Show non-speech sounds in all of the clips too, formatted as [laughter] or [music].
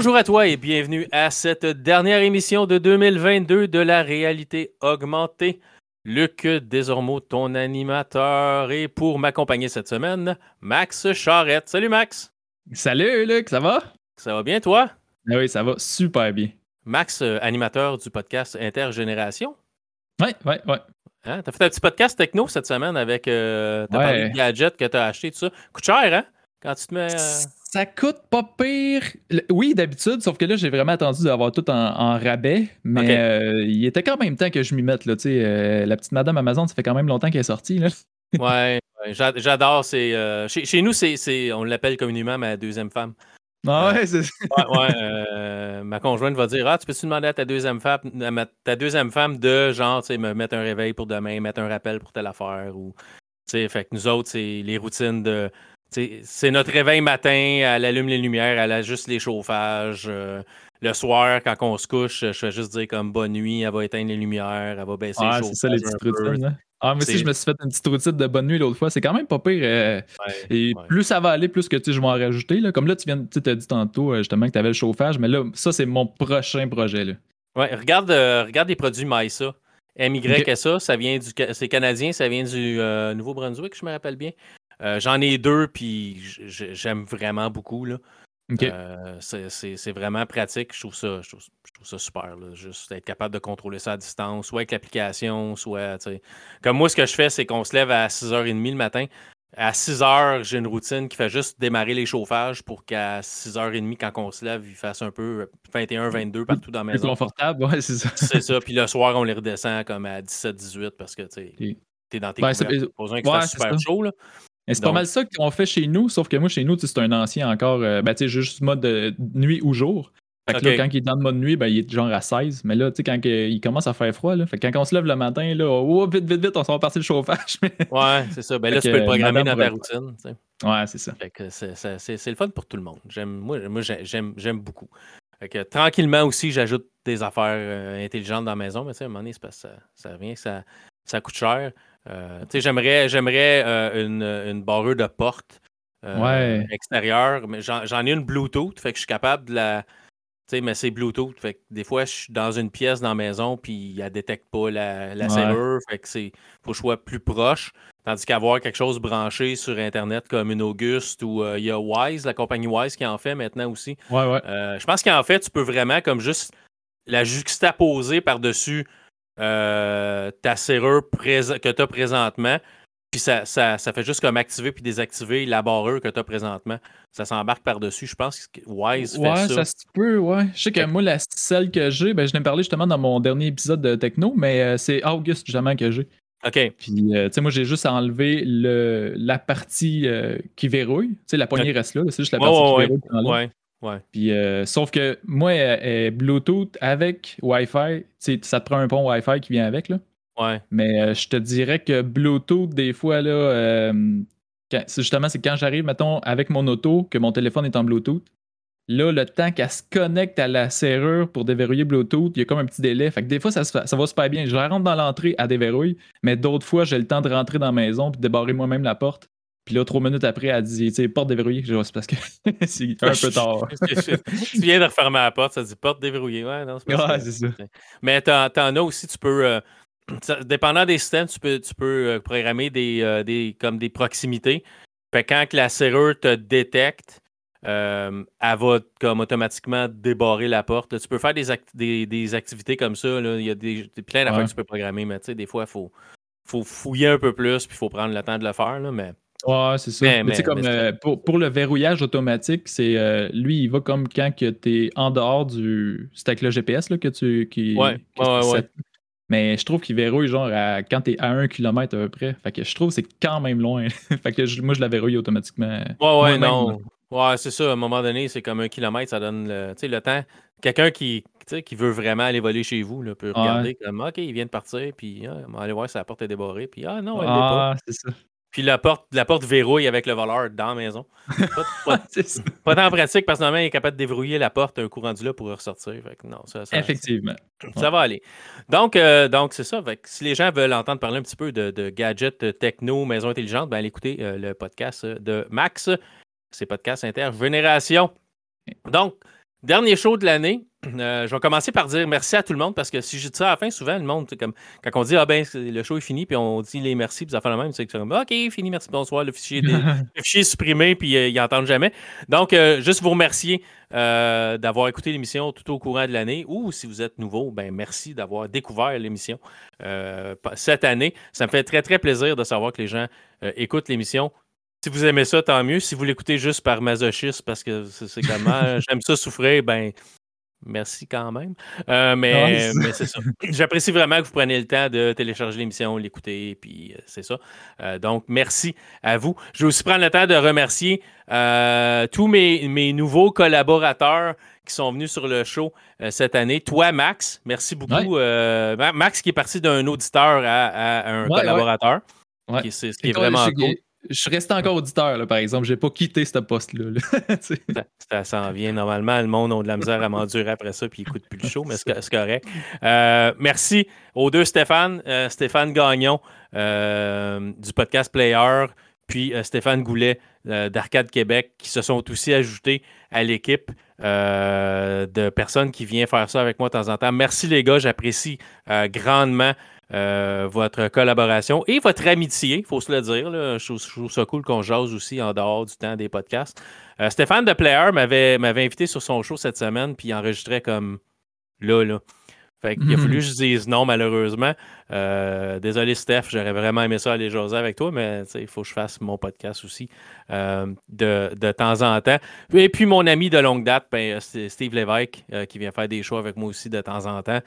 Bonjour à toi et bienvenue à cette dernière émission de 2022 de la réalité augmentée. Luc Desormeaux, ton animateur, et pour m'accompagner cette semaine, Max Charrette. Salut Max. Salut Luc, ça va? Ça va bien toi? Ah oui, ça va super bien. Max, animateur du podcast Intergénération. Oui, oui, oui. Hein? T'as fait un petit podcast techno cette semaine avec euh, t'as parlé de gadgets que t'as acheté, tout ça. Coûte cher, hein? Quand tu te mets. Euh, ça coûte pas pire. Oui, d'habitude, sauf que là, j'ai vraiment attendu d'avoir tout en, rabais. Mais euh, il était quand même temps que je m'y mette. Là, euh, la petite Madame Amazon, ça fait quand même longtemps qu'elle est sortie. Là. ouais, j'adore. C'est, euh, chez, nous, c'est, on l'appelle communément ma deuxième femme. Ah ouais, c'est ouais, ma conjointe va dire Ah, tu peux-tu demander à ta deuxième femme, ta deuxième femme de genre, tu sais, me mettre un réveil pour demain, mettre un rappel pour telle affaire ou. Fait que nous autres, c'est les routines de c'est notre réveil matin, elle allume les lumières, elle ajuste les chauffages. Euh, le soir, quand on se couche, je fais juste dire comme bonne nuit, elle va éteindre les lumières, elle va baisser ah, les chauffages. c'est ça les petites routines. Hein. Ah, moi aussi, je me suis fait une petite routine de bonne nuit l'autre fois. C'est quand même pas pire. Euh, et plus ça va aller, plus que je vais en rajouter. Là. Comme là, tu viens, tu as dit tantôt euh, justement que tu avais le chauffage, mais là, ça, c'est mon prochain projet. Là. Ouais, regarde, regarde les produits Maïsa. MYSA, ça vient du. C'est canadien, ça vient du Nouveau-Brunswick, je me rappelle bien. Euh, j'en ai deux, puis j'aime vraiment beaucoup. Là. Euh, c'est vraiment pratique. Je trouve ça, je trouve, ça super. Juste être capable de contrôler ça à distance, soit avec l'application, soit. Comme moi, ce que je fais, c'est qu'on se lève à 6h30 le matin. À 6h, j'ai une routine qui fait juste démarrer les chauffages pour qu'à 6h30, quand on se lève, il fasse un peu 21-22 partout dans la maison. Plus confortable, ouais, c'est ça. c'est ça. [laughs] Puis le soir, on les redescend comme à 17-18 parce que tu es dans tes ben, couverts. Pas super chaud. Là. C'est pas mal ça qu'on fait chez nous, sauf que moi, chez nous, c'est un ancien encore, euh, ben, tu sais, juste mode de nuit ou jour. Fait que là, quand il est dans le mode nuit, ben, il est genre à 16. Mais là, tu sais, quand il commence à faire froid, là, fait que quand on se lève le matin, là, oh, vite, vite, vite, on s'en va partir le chauffage. [laughs] ouais, c'est ça. Ben là, tu peux le programmer dans ta routine. Ouais, c'est ça. Fait que c'est le fun pour tout le monde. Moi, moi j'aime beaucoup. Fait que tranquillement aussi, j'ajoute des affaires euh, intelligentes dans la maison, mais tu sais, à un moment donné, parce que ça, ça revient, ça, ça coûte cher. Euh, j'aimerais, j'aimerais euh, une, une barreuse de porte euh, extérieure, mais j'en, ai une Bluetooth, fait que je suis capable de la. Tu sais, mais c'est Bluetooth. Fait que des fois, je suis dans une pièce dans la maison, puis elle ne détecte pas la, la serrure. Fait que c'est. Faut que je sois plus proche. Tandis qu'avoir quelque chose branché sur Internet comme une Auguste ou il y a Wise, la compagnie Wise qui en fait maintenant aussi. je pense qu'en fait, tu peux vraiment comme juste la juxtaposer par-dessus euh, ta serrure que tu as présentement. Puis ça, ça, fait juste comme activer puis désactiver la barreur que tu as présentement. Ça s'embarque par-dessus. Je pense que Wise fait ouais, ça. se peut, ouais. Je sais que moi, la, celle que j'ai, ben, je l'ai parlé justement dans mon dernier épisode de Techno, mais euh, c'est August jamais que j'ai. OK. Puis, euh, tu sais, moi, j'ai juste enlevé le, la partie qui verrouille. Tu sais, la poignée reste là. C'est juste la partie qui verrouille. Ouais. Ouais. Puis, euh, sauf que moi, Bluetooth avec Wi-Fi, ça te prend un pont Wi-Fi qui vient avec. Là. Ouais. Mais euh, je te dirais que Bluetooth, des fois, là, euh, justement, c'est quand j'arrive, mettons, avec mon auto, que mon téléphone est en Bluetooth. Là, le temps qu'elle se connecte à la serrure pour déverrouiller Bluetooth, il y a comme un petit délai. Fait que des fois, ça, ça va super bien. Je rentre dans l'entrée, à déverrouille, mais d'autres fois, j'ai le temps de rentrer dans la maison puis de débarrer moi-même la porte. Puis là, trois minutes après, elle dit, tu sais, porte déverrouillée. Je c'est parce que [laughs] c'est un peu [laughs] tard. tu viens de refermer la porte, ça dit porte déverrouillée. Ouais, non, c'est ouais, c'est ça. Mais t'en, en as aussi, tu peux, euh, [clears throat] dépendant des systèmes, tu peux, tu peux euh, programmer des, euh, des, comme des proximités. Fait quand la serrure te détecte, elle va comme automatiquement débarrer la porte. tu peux faire des, des, des, activités comme ça. Là. Il y a des, plein d'affaires que tu peux programmer, mais tu sais, des fois, il faut, faut fouiller un peu plus, puis il faut prendre le temps de le faire. Là, mais Ouais, c'est ça. Mais, tu sais, comme euh, pour, pour, le verrouillage automatique, c'est euh, lui, il va comme quand tu es en dehors du. C'est avec le GPS là, que tu. Qui, ouais, ouais, ouais. Mais je trouve qu'il verrouille genre à, quand tu es à un kilomètre à peu près. Fait que je trouve que c'est quand même loin. [laughs] fait que moi, je la verrouille automatiquement. Ouais, ouais, non. Ouais, c'est ça. À un moment donné, c'est comme un kilomètre, ça donne le, le temps. Quelqu'un qui, qui veut vraiment aller voler chez vous là, peut regarder comme OK, il vient de partir, puis ah, on va aller voir si la porte est débarrée, puis ah non, elle ah, pas. c'est ça. Puis la porte, la porte verrouille avec le voleur dans la maison. Pas, pas, [laughs] tant pratique parce que normalement, il est capable de déverrouiller la porte un coup rendu là pour ressortir. non, ça, Effectivement. Ça va aller. Donc, euh, donc c'est ça. si les gens veulent entendre parler un petit peu de, gadgets techno, maison intelligente, ben, allez écouter euh, le podcast de Max. C'est podcast Intergénération. Donc, Dernier show de l'année. Euh, je vais commencer par dire merci à tout le monde parce que si je dis ça à la fin, souvent le monde, comme quand on dit Ah ben le show est fini, puis on dit les merci, puis ça fait le même, c'est comme OK, fini, merci, bonsoir, le fichier, est [laughs] supprimé, puis euh, ils n'entendent jamais. Donc, euh, juste vous remercier d'avoir écouté l'émission tout au courant de l'année, ou si vous êtes nouveau, ben merci d'avoir découvert l'émission cette année. Ça me fait très, très plaisir de savoir que les gens écoutent l'émission si vous aimez ça, tant mieux. Si vous l'écoutez juste par masochisme, parce que c'est comment [laughs] j'aime ça souffrir, ben merci quand même. Euh, mais, c'est ça. J'apprécie vraiment que vous preniez le temps de télécharger l'émission, l'écouter, puis euh, c'est ça. Euh, donc, merci à vous. Je vais aussi prendre le temps de remercier tous mes, mes, nouveaux collaborateurs qui sont venus sur le show cette année. Toi, Max, merci beaucoup. Max qui est parti d'un auditeur à, un collaborateur. Ouais. ce qui est vraiment cool je resté encore auditeur, là, par exemple. Je n'ai pas quitté ce poste-là. [laughs] ça, s'en vient. Normalement, le monde a de la misère à m'endurer après ça, puis il coûte plus le show, mais c'est correct. Euh, merci aux deux Stéphane. Euh, Stéphane Gagnon euh, du podcast Player, puis Stéphane Goulet d'Arcade Québec, qui se sont aussi ajoutés à l'équipe. de personnes qui viennent faire ça avec moi de temps en temps. Merci les gars, j'apprécie grandement euh, votre collaboration et votre amitié, il faut se le dire. Je, trouve, ça cool qu'on jase aussi en dehors du temps des podcasts. Euh, Stéphane de Player m'avait, m'avait invité sur son show cette semaine, puis il enregistrait comme là, là. Fait qu'il a fallu que je dise non, malheureusement. Euh, désolé, Steph, j'aurais vraiment aimé ça aller jaser avec toi, mais il faut que je fasse mon podcast aussi euh, de, temps en temps. Et puis, mon ami de longue date, ben, Steve Lévesque, euh, qui vient faire des shows avec moi aussi de temps en temps.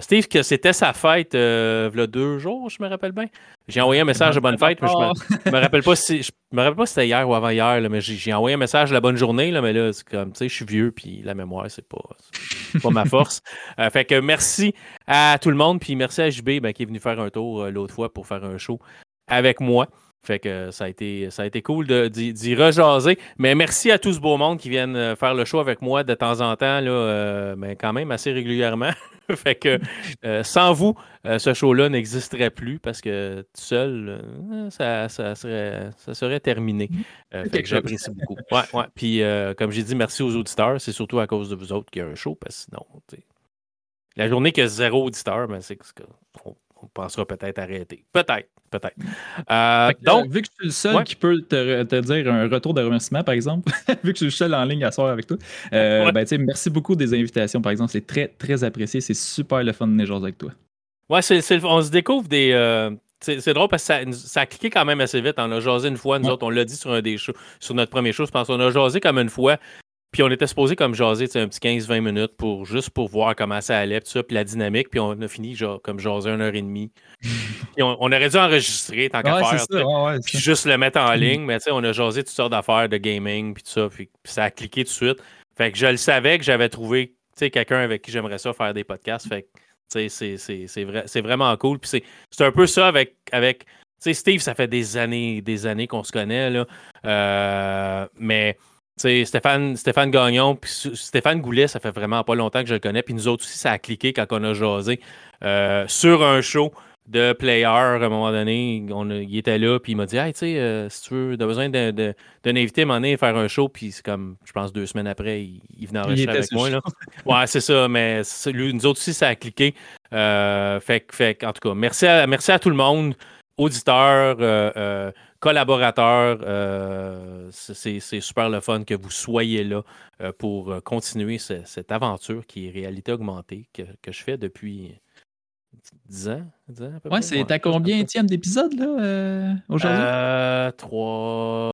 Steve, que c'était sa fête il y a deux jours, je me rappelle bien. J'ai envoyé un message de bonne fête, mais je me, me rappelle pas si je me rappelle pas si c'était hier ou avant-hier, mais j'ai envoyé un message de la bonne journée, là, mais là, c'est comme, tu sais, je suis vieux, puis la mémoire, c'est pas, pas ma force. fait que merci à tout le monde, puis merci à JB. Ben, qui est venu faire un tour euh, l'autre fois pour faire un show avec moi. Fait que ça a été, ça a été cool d'y rejaser. Mais merci à tout ce beau monde qui viennent euh, faire le show avec moi de temps en temps, là, euh, mais quand même assez régulièrement. [laughs] fait que sans vous, ce show-là n'existerait plus parce que tout seul, ça, serait, ça serait terminé. fait que j'apprécie beaucoup. Ouais, ouais. Puis comme j'ai dit, merci aux auditeurs. C'est surtout à cause de vous autres qu'il y a un show parce que sinon, la journée a zéro auditeur, ben, c'est qu'on on pensera peut-être arrêter. Peut-être, peut-être. Euh, donc, vu que je suis le seul qui peut te, dire un retour de remerciement, par exemple, [laughs] vu que je suis le seul en ligne à soir avec toi, euh, ben, merci beaucoup des invitations, par exemple. C'est très, très apprécié. C'est super le fun de neigeuse avec toi. Ouais, on se découvre des. Euh, c'est, drôle parce que ça, a cliqué quand même assez vite. On a jasé une fois, nous autres, on l'a dit sur un des shows, sur notre premier show, je pense. On a jasé comme une fois. Puis on était supposé comme jaser un petit 15-20 minutes pour juste pour voir comment ça allait, puis ça, puis la dynamique. Puis on a fini genre, comme jaser une heure et demie. [laughs] puis on, aurait dû enregistrer tant qu'à faire. puis juste le mettre en ligne. Mais on a jasé toutes sortes d'affaires de gaming, puis tout ça. Puis, ça a cliqué tout de suite. Fait que je le savais que j'avais trouvé quelqu'un avec qui j'aimerais ça faire des podcasts. Fait que c'est vrai, vraiment cool. Puis c'est un peu ça avec. avec Steve, ça fait des années, des années qu'on se connaît. Là. Euh, mais Stéphane, Stéphane Gagnon, puis Stéphane Goulet, ça fait vraiment pas longtemps que je le connais. Puis nous autres aussi, ça a cliqué quand on a jasé euh, sur un show de player. À un moment donné, on il était là, puis il m'a dit Hey, tu sais, euh, si tu veux, as besoin d'un invité à un moment donné, faire un show. Puis c'est comme, je pense, deux semaines après, il, venait enregistrer avec moi. Là. [laughs] Ouais, c'est ça, mais nous autres aussi, ça a cliqué. Euh, fait, fait en tout cas, merci à, merci à tout le monde, auditeurs collaborateurs. Euh, c'est super le fun que vous soyez là euh, pour euh, continuer cette aventure qui est réalité augmentée que, je fais depuis 10 ans. 10 ans ouais, c'est à combien d'épisode là aujourd'hui? Trois.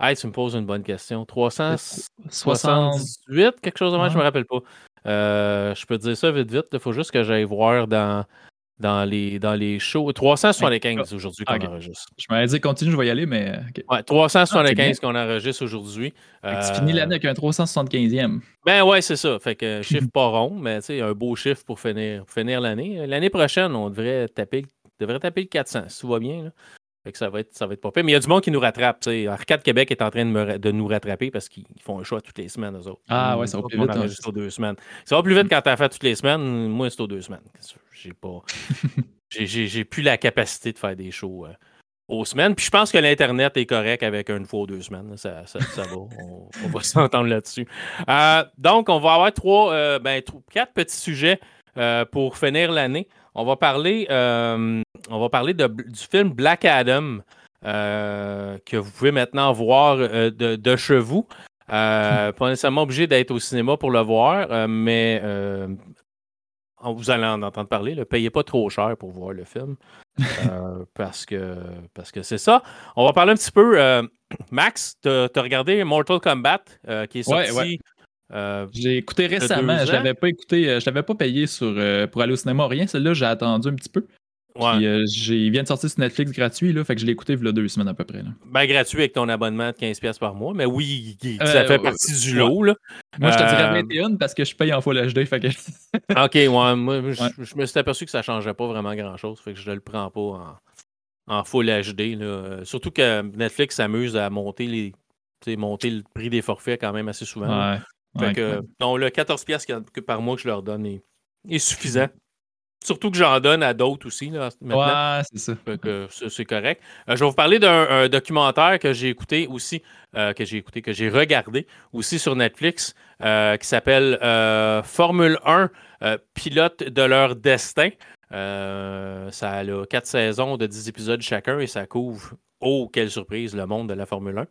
Ah, tu me poses une bonne question. 378, quelque chose de moi, je me rappelle pas. je peux te dire ça vite, vite. Il faut juste que j'aille voir dans dans les, dans les shows. 375 aujourd'hui qu'on enregistre. Je m'avais dit continue, je vais y aller, mais. Ouais, 375 ah, qu'on enregistre aujourd'hui. Tu finis l'année avec un 375e. Ben ouais, c'est ça. Fait que [laughs] chiffre pas rond, mais tu sais, un beau chiffre pour finir, finir l'année. L'année prochaine, on devrait taper, devrait taper le 400, si tout va bien. Là. Fait que ça va être, ça va être pas pire. Mais il y a du monde qui nous rattrape. T'sais. Arcade Québec est en train de, de nous rattraper parce qu'ils font un choix toutes les semaines, eux autres. Ah ouais, ça va plus vite. Hein, deux semaines. Ça va plus vite quand tu as fait toutes les semaines. Moi, c'est aux deux semaines. J'ai pas. [laughs] j'ai plus la capacité de faire des shows. Euh, aux semaines. Puis je pense que l'Internet est correct avec une fois ou deux semaines. Ça, ça, va. [laughs] On, va s'entendre là-dessus. Euh, donc, on va avoir trois, ben, quatre petits sujets pour finir l'année. On va parler, on va parler du film Black Adam. que vous pouvez maintenant voir de, de chez vous. pas nécessairement obligé d'être au cinéma pour le voir, mais vous allez en entendre parler. Ne payez pas trop cher pour voir le film. Euh, [laughs] parce que parce que c'est ça. On va parler un petit peu. Euh, Max, tu as, regardé Mortal Kombat euh, qui est sorti. J'ai écouté récemment. Je l'avais pas écouté. Je l'avais pas payé sur, pour aller au cinéma, rien. Celle-là, j'ai attendu un petit peu. Ouais. il vient de sortir sur Netflix gratuit, là, fait que je l'ai écouté il y a deux semaines à peu près. Là. Ben, gratuit avec ton abonnement de 15$ par mois, mais oui, ça fait partie du lot. Là. Moi, je te dirais 21 parce que je paye en Full HD. Fait que... [laughs] ok, ouais, moi, je, me suis aperçu que ça ne changeait pas vraiment grand-chose, fait que je ne le prends pas en, en Full HD. Là. Surtout que Netflix s'amuse à monter, les, monter le prix des forfaits quand même assez souvent. Ouais. Fait que, non, le 14$ par mois que je leur donne est, est suffisant. Surtout que j'en donne à d'autres aussi. Là, Ouais, c'est ça. c'est correct. Euh, je vais vous parler d'un documentaire que j'ai écouté aussi, euh, que j'ai écouté, que j'ai regardé aussi sur Netflix, euh, qui s'appelle Formule 1, pilote de leur destin. ça a quatre saisons de 10 épisodes chacun et ça couvre, oh, quelle surprise, le monde de la Formule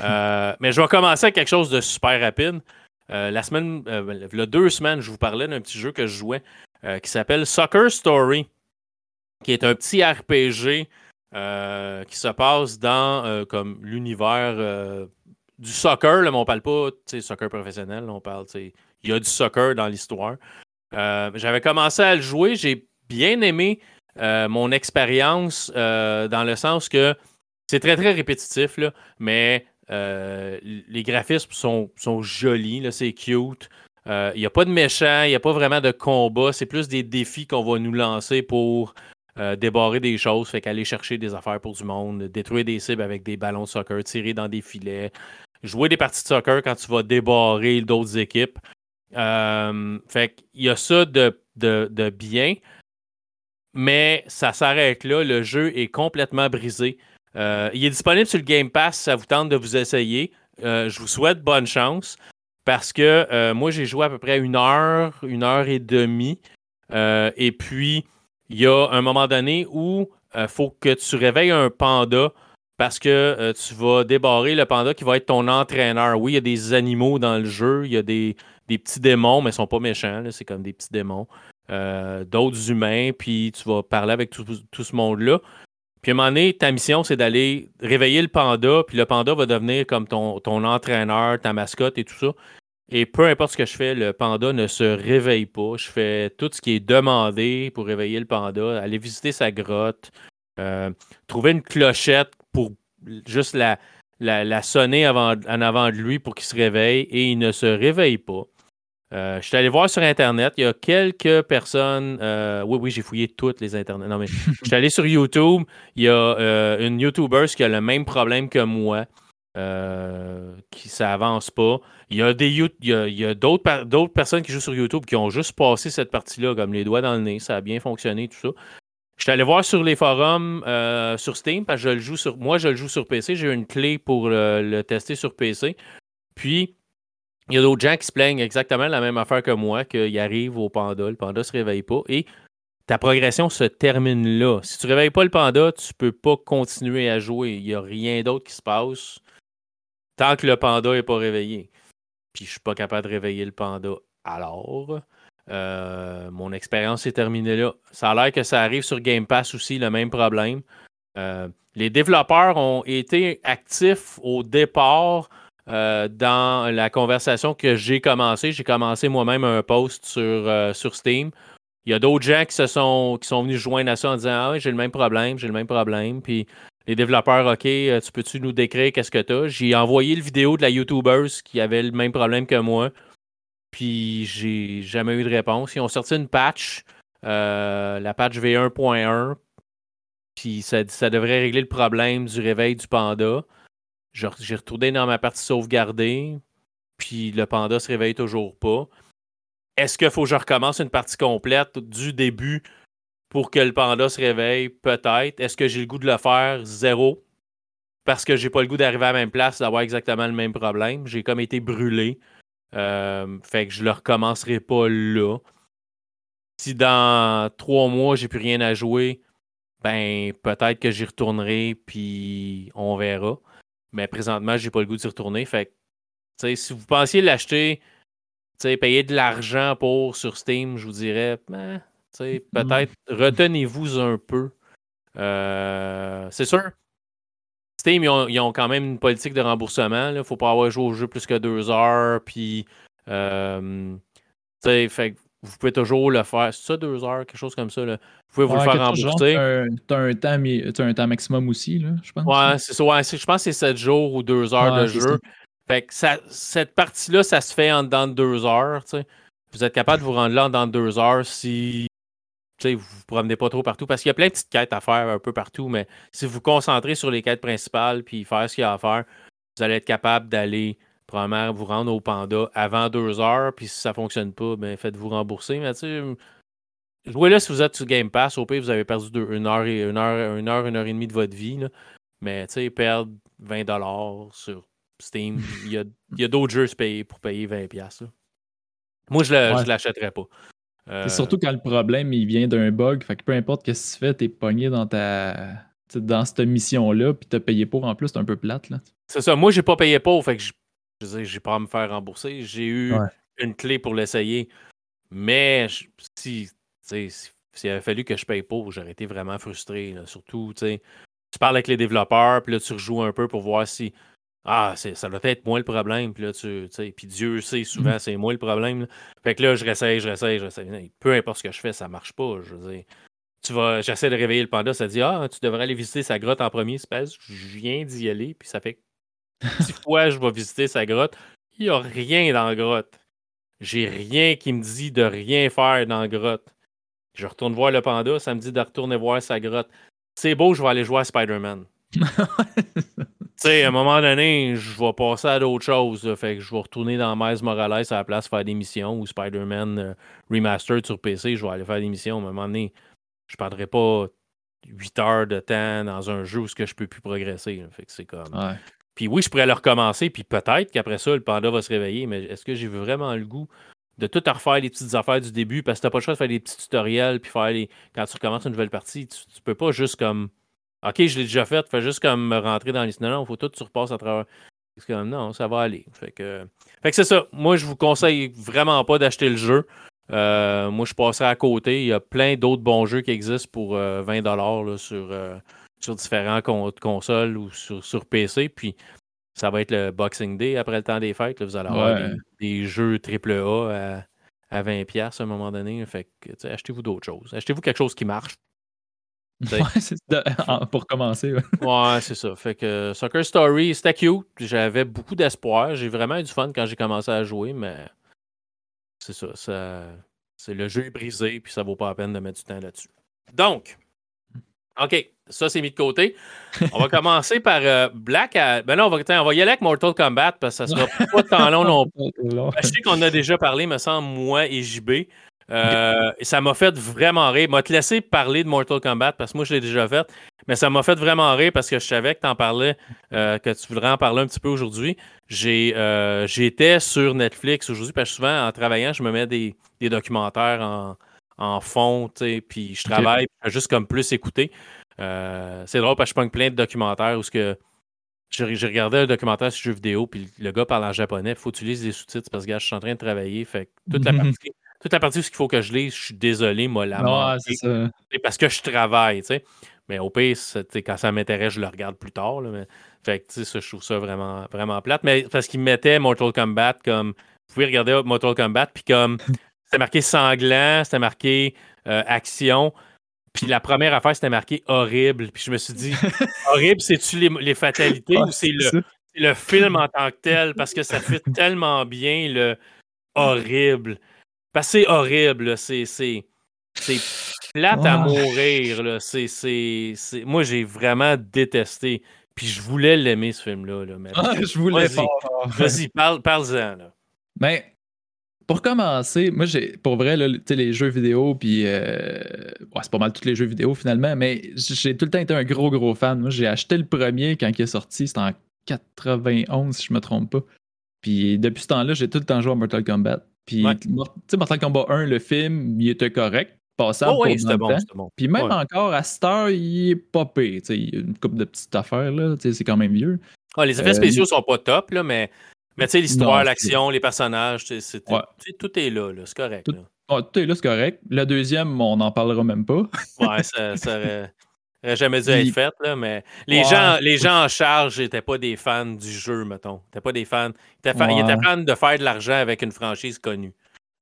1. [laughs] mais je vais commencer avec quelque chose de super rapide. La semaine, y a deux semaines, je vous parlais d'un petit jeu que je jouais euh, qui s'appelle Soccer Story, qui est un petit RPG euh, qui se passe dans euh, comme l'univers du soccer. Mais on parle pas soccer professionnel, on parle, il y a du soccer dans l'histoire. J'avais commencé à le jouer, j'ai bien aimé mon expérience dans le sens que c'est très très répétitif, là, mais les graphismes sont, jolis, c'est cute. Il euh, n'y a pas de méchant, il n'y a pas vraiment de combat. C'est plus des défis qu'on va nous lancer pour euh, débarrer des choses. Fait qu'aller chercher des affaires pour du monde, détruire des cibles avec des ballons de soccer, tirer dans des filets, jouer des parties de soccer quand tu vas débarrer d'autres équipes. Euh, fait qu'il y a ça de, bien, mais ça s'arrête là. Le jeu est complètement brisé. Il est disponible sur le Game Pass ça vous tente de vous essayer. je vous souhaite bonne chance parce que euh, moi, j'ai joué à peu près une heure, une heure et demie. Euh, et puis, il y a un moment donné où il euh, faut que tu réveilles un panda parce que tu vas débarrer le panda qui va être ton entraîneur. Oui, il y a des animaux dans le jeu, il y a des, petits démons, mais ils ne sont pas méchants, c'est comme des petits démons. D'autres humains, puis tu vas parler avec tout, ce monde-là. Puis à un moment donné, ta mission, c'est d'aller réveiller le panda, puis le panda va devenir comme ton, entraîneur, ta mascotte et tout ça. Et peu importe ce que je fais, le panda ne se réveille pas. Je fais tout ce qui est demandé pour réveiller le panda, aller visiter sa grotte, euh, trouver une clochette pour juste la, sonner en avant de lui pour qu'il se réveille et il ne se réveille pas. Euh, je suis allé voir sur Internet, il y a quelques personnes. Euh, oui, oui, j'ai fouillé toutes les Internets. Non, mais je suis allé sur YouTube. Il y a une YouTuber qui a le même problème que moi. Euh, qui ça avance pas. Il y a des il y a, d'autres, d'autres personnes qui jouent sur YouTube qui ont juste passé cette partie-là comme les doigts dans le nez. Ça a bien fonctionné, tout ça. Je suis allé voir sur les forums euh, sur Steam parce que je le joue sur. Moi, je le joue sur PC. J'ai une clé pour le, tester sur PC. Puis, il y a d'autres gens qui se plaignent exactement la même affaire que moi, qu'il arrive au panda, le panda ne se réveille pas. Et ta progression se termine là. Si tu ne réveilles pas le panda, tu ne peux pas continuer à jouer. Il n'y a rien d'autre qui se passe tant que le panda n'est pas réveillé. Puis je suis pas capable de réveiller le panda. Alors, euh, mon expérience est terminée là. Ça a l'air que ça arrive sur Game Pass aussi, le même problème. Euh, les développeurs ont été actifs au départ euh, dans la conversation que j'ai commencé. J'ai commencé moi-même un post sur, sur Steam. Il y a d'autres gens qui se sont qui sont venus joindre à ça en disant Ah j'ai le même problème, j'ai le même problème. Puis les développeurs, OK, euh, tu peux-tu nous décrire qu'est-ce que tu as? J'ai envoyé le vidéo de la YouTuber qui avait le même problème que moi. Puis j'ai jamais eu de réponse. Ils ont sorti une patch, euh, la patch V1.1. Puis ça, ça, devrait régler le problème du réveil du panda. J'ai retourné dans ma partie sauvegardée. Puis le panda se réveille toujours pas. Est-ce qu'il faut que je recommence une partie complète du début pour que le panda se réveille? Peut-être. Est-ce que j'ai le goût de le faire? Zéro. Parce que j'ai pas le goût d'arriver à la même place, d'avoir exactement le même problème. J'ai comme été brûlé. Euh, fait que je le recommencerai pas là. Si dans trois mois, j'ai plus rien à jouer, ben peut-être que j'y retournerai, puis on verra. Mais présentement, j'ai pas le goût d'y retourner. Fait que, si vous pensiez l'acheter, payer de l'argent pour sur Steam, je vous dirais, ben, peut-être retenez-vous un peu. Euh, c'est sûr, Steam, ils ont, quand même une politique de remboursement. Il ne faut pas avoir joué au jeu plus que deux heures. Puis, euh, fait, vous pouvez toujours le faire. C'est ça, deux heures, quelque chose comme ça. Là. Vous pouvez vous le faire rembourser. Tu as, un temps, un temps maximum aussi, là, je pense. Ouais, c'est ça. Ouais, je pense que c'est sept jours ou deux heures de jeu. Fait que ça, cette partie-là, ça se fait en dedans de deux heures. Vous êtes capable de vous rendre là en dedans de deux heures si vous ne vous promenez pas trop partout parce qu'il y a plein de petites quêtes à faire un peu partout, mais si vous vous concentrez sur les quêtes principales puis faire ce qu'il y a à faire, vous allez être capable d'aller probablement vous rendre au panda avant deux heures, puis si ça ne fonctionne pas, ben faites-vous rembourser. Mais tu sais, jouez là si vous êtes sur Game Pass, au pire, vous avez perdu une, heure et, une, heure, une heure, une heure et demie de votre vie. Mais tu sais, perdre 20$ sur Steam, il y a, d'autres jeux pour payer 20$. Moi, je ne l'achèterais pas. C'est surtout quand le problème il vient d'un bug. Fait que peu importe ce que tu fais, t'es pogné dans ta dans cette mission-là, puis t'as payé pour en plus, c'est un peu plate. là. C'est ça. Moi, j'ai pas payé pour, fait que je j'ai pas à me faire rembourser. J'ai eu une clé pour l'essayer. Mais si, si, s'il avait fallu que je paye pour, j'aurais été vraiment frustré. Surtout, tu parles avec les développeurs, puis là, tu rejoues un peu pour voir si ah, ça doit être moi le problème. Puis là, tu sais, puis Dieu sait souvent, mm. c'est moi le problème. Fait que là, je réessaye, je réessaye, je réessaye. Peu importe ce que je fais, ça marche pas. Je veux dire, tu vas, j'essaie de réveiller le panda, ça dit Ah, tu devrais aller visiter sa grotte en premier. Je viens d'y aller, puis ça fait [laughs] six fois je vais visiter sa grotte. Il n'y a rien dans la grotte. J'ai rien qui me dit de rien faire dans la grotte. Je retourne voir le panda, ça me dit de retourner voir sa grotte. C'est beau, je vais aller jouer à Spider-Man. [laughs] Tu sais, à un moment donné, je vais passer à d'autres choses. fait que je vais retourner dans Miles Morales à la place faire des missions ou Spider-Man euh, Remastered sur PC. Je vais aller faire des missions. À un moment donné, je ne perdrai pas 8 heures de temps dans un jeu où je ne peux plus progresser. Fait que c'est comme. Puis oui, je pourrais le recommencer, puis peut-être qu'après ça, le panda va se réveiller, mais est-ce que j'ai vraiment le goût de tout refaire les petites affaires du début? Parce que t'as pas le choix de faire des petits tutoriels puis faire les. Quand tu recommences une nouvelle partie, tu, tu peux pas juste comme OK, je l'ai déjà fait, fais juste comme me rentrer dans les. Non, non, faut tout que tu repasses à travers. Comme, non, ça va aller. Fait que, fait que c'est ça. Moi, je vous conseille vraiment pas d'acheter le jeu. Euh, moi, je passerai à côté. Il y a plein d'autres bons jeux qui existent pour 20$ euh, là, sur, euh, sur différents consoles ou sur, sur, PC. Puis ça va être le Boxing Day après le temps des fêtes. vous allez avoir des, jeux AAA à, à 20$ à un moment donné. Fait que achetez-vous d'autres choses. Achetez-vous quelque chose qui marche. [laughs] Ouais, [laughs] pour commencer. Ouais, c'est ça. Fait que Soccer Story, c'était cute. J'avais beaucoup d'espoir. J'ai vraiment eu du fun quand j'ai commencé à jouer, mais c'est ça, ça c'est le jeu est brisé, puis ça vaut pas la peine de mettre du temps là-dessus. Donc, OK, ça c'est mis de côté. On va commencer par euh, Black. Ben là, on va, on va y aller avec Mortal Kombat parce que ça sera [laughs] pas tant long non plus. Je sais qu'on a déjà parlé, me semble, moi et JB. Euh, ça m'a fait vraiment rire. M'a te laissé parler de Mortal Kombat parce que moi je l'ai déjà fait, mais ça m'a fait vraiment rire parce que je savais que tu en parlais, euh, que tu voudrais en parler un petit peu aujourd'hui. J'ai, euh, j'étais sur Netflix aujourd'hui parce que souvent en travaillant, je me mets des, documentaires en, en fond, puis je travaille juste comme plus écouter. c'est drôle parce que je prends plein de documentaires où ce que j'ai regardé un documentaire sur jeux vidéo, puis le gars parle en japonais. Il faut utiliser des sous-titres parce que je suis en train de travailler. Fait toute la [laughs] partie toute la partie où il faut que je lise, je suis désolé, moi, la c'est parce que je travaille, tu sais. Mais au pire, quand ça m'intéresse, je le regarde plus tard. mais, fait que, ça, je trouve ça vraiment, vraiment plate. Mais parce qu'il mettait Mortal Kombat comme. Vous pouvez regarder Mortal Kombat, puis comme. [laughs] C'était marqué sanglant, c'était marqué euh, action. Puis la première affaire, c'était marqué horrible. Puis je me suis dit, [laughs] horrible, c'est-tu les, les, fatalités ou c'est le, le, film en tant que tel? Parce que ça fait tellement bien le horrible c'est horrible, c'est. C'est plate à mourir. C'est, Moi, j'ai vraiment détesté. Puis je voulais l'aimer, ce film-là. Là, ah, je voulais Vas-y, parle, en Là. Mais pour commencer, moi, j'ai, pour vrai, là, les jeux vidéo, puis euh, c'est pas mal tous les jeux vidéo finalement, mais j'ai tout le temps été un gros, gros fan. Moi, j'ai acheté le premier quand il est sorti, c'était en 91, si je me trompe pas. Puis depuis ce temps-là, j'ai tout le temps joué à Mortal Kombat. Puis, Mortal Kombat 1, le film, il était correct, passable oh, oui, pour bon, bon. Puis même encore, à cette heure, il est pas pire. Il y a une couple de petites affaires, là. C'est quand même vieux. les effets euh, spéciaux sont pas top, là, mais mais tu sais, l'histoire, l'action, les personnages, tout est là, c'est correct. Tout, est là, c'est correct. Le deuxième, on n'en parlera même pas. [laughs] ouais, ça, ça aurait, jamais dû être fait, là, mais les, gens, les gens en charge n'étaient pas des fans du jeu, mettons. Ils pas des fans. Ils étaient, fans de faire de l'argent avec une franchise connue.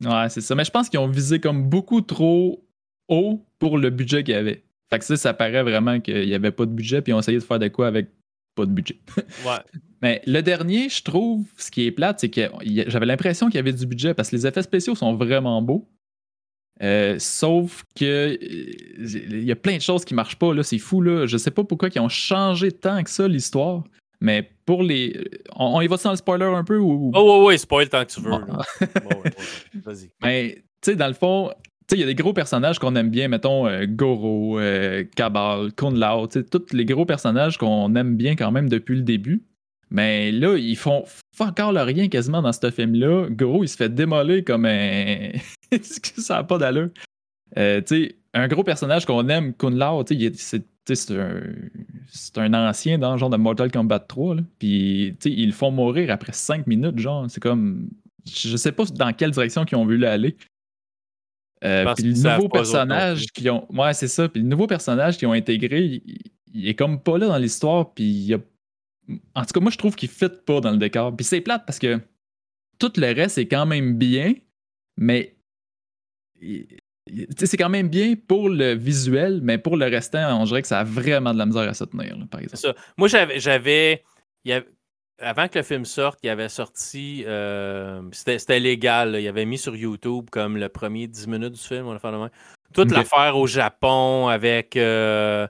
Ouais, c'est ça. Mais je pense qu'ils ont visé comme beaucoup trop haut pour le budget qu'il y avait. Fait que ça, ça paraît vraiment qu'il n'y avait pas de budget, puis ils ont essayé de faire de quoi avec pas de budget. [laughs] ouais. Mais le dernier, je trouve, ce qui est plate, c'est que j'avais l'impression qu'il y avait du budget parce que les effets spéciaux sont vraiment beaux. Euh, sauf que euh, il y a plein de choses qui marchent pas. Là, c'est fou. Là. Je sais pas pourquoi ils ont changé tant que ça l'histoire. Mais pour les. On, y va dans le spoiler un peu ou? Oh, ouais, ouais, spoil tant que tu veux. Vas-y. [laughs] Mais, tu sais, dans le fond, il y a des gros personnages qu'on aime bien, mettons euh, Goro, Kabal, Kun Lao, tous les gros personnages qu'on aime bien quand même depuis le début. Mais là, ils font, encore le rien quasiment dans ce film-là. Gros, il se fait démolir comme un. [laughs] ça n'a pas d'allure? Euh, un gros personnage qu'on aime, Kun Lao, c'est un, un, ancien dans le genre de Mortal Kombat 3. Puis ils le font mourir après 5 minutes. genre C'est comme. Je sais pas dans quelle direction ils ont voulu aller. Euh, puis le nouveau personnage qui ont. Ouais, c'est ça. Puis le nouveau personnage qu'ils ont intégré, il, il, est comme pas là dans l'histoire. Puis il a en tout cas, moi, je trouve qu'il ne fit pas dans le décor. Puis c'est plate parce que tout le reste est quand même bien, mais c'est quand même bien pour le visuel, mais pour le restant, on dirait que ça a vraiment de la misère à se tenir, par exemple. Ça. Moi, j'avais. Avant que le film sorte, il avait sorti. Euh, c'était légal. Il avait mis sur YouTube comme le premier 10 minutes du film. On va faire le Toute l'affaire au Japon avec. Euh,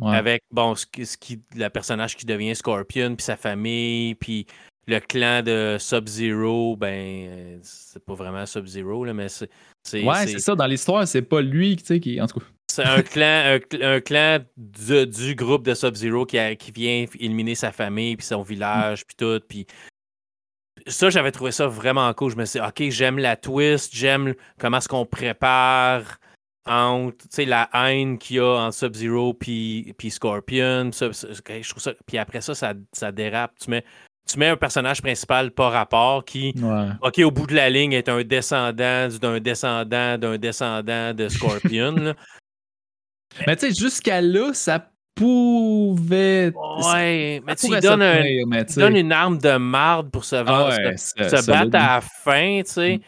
avec, bon, ce, qui, le personnage qui devient Scorpion, puis sa famille, puis le clan de Sub-Zero, ben, c'est pas vraiment Sub-Zero, mais c'est. Ouais, c'est ça. Dans l'histoire, c'est pas lui, tu sais, qui. En tout cas. C'est un [laughs] clan, un, clan du groupe de Sub-Zero qui, qui vient éliminer sa famille, puis son village, puis tout. Puis ça, j'avais trouvé ça vraiment cool. Je me suis dit, OK, j'aime la twist, j'aime comment est-ce qu'on prépare entre la haine qu'il y a entre Sub-Zero puis, Scorpion. je trouve ça, puis après ça, ça, dérape. Tu mets, tu mets un personnage principal par rapport qui, OK, au bout de la ligne, est un descendant d'un descendant d'un descendant de Scorpion. [laughs] Mais tu sais, jusqu'à là, ça pouvait. Ouais, mais tu donnes, un, une arme de marde pour se, ah se, battre à la fin, tu sais. Mm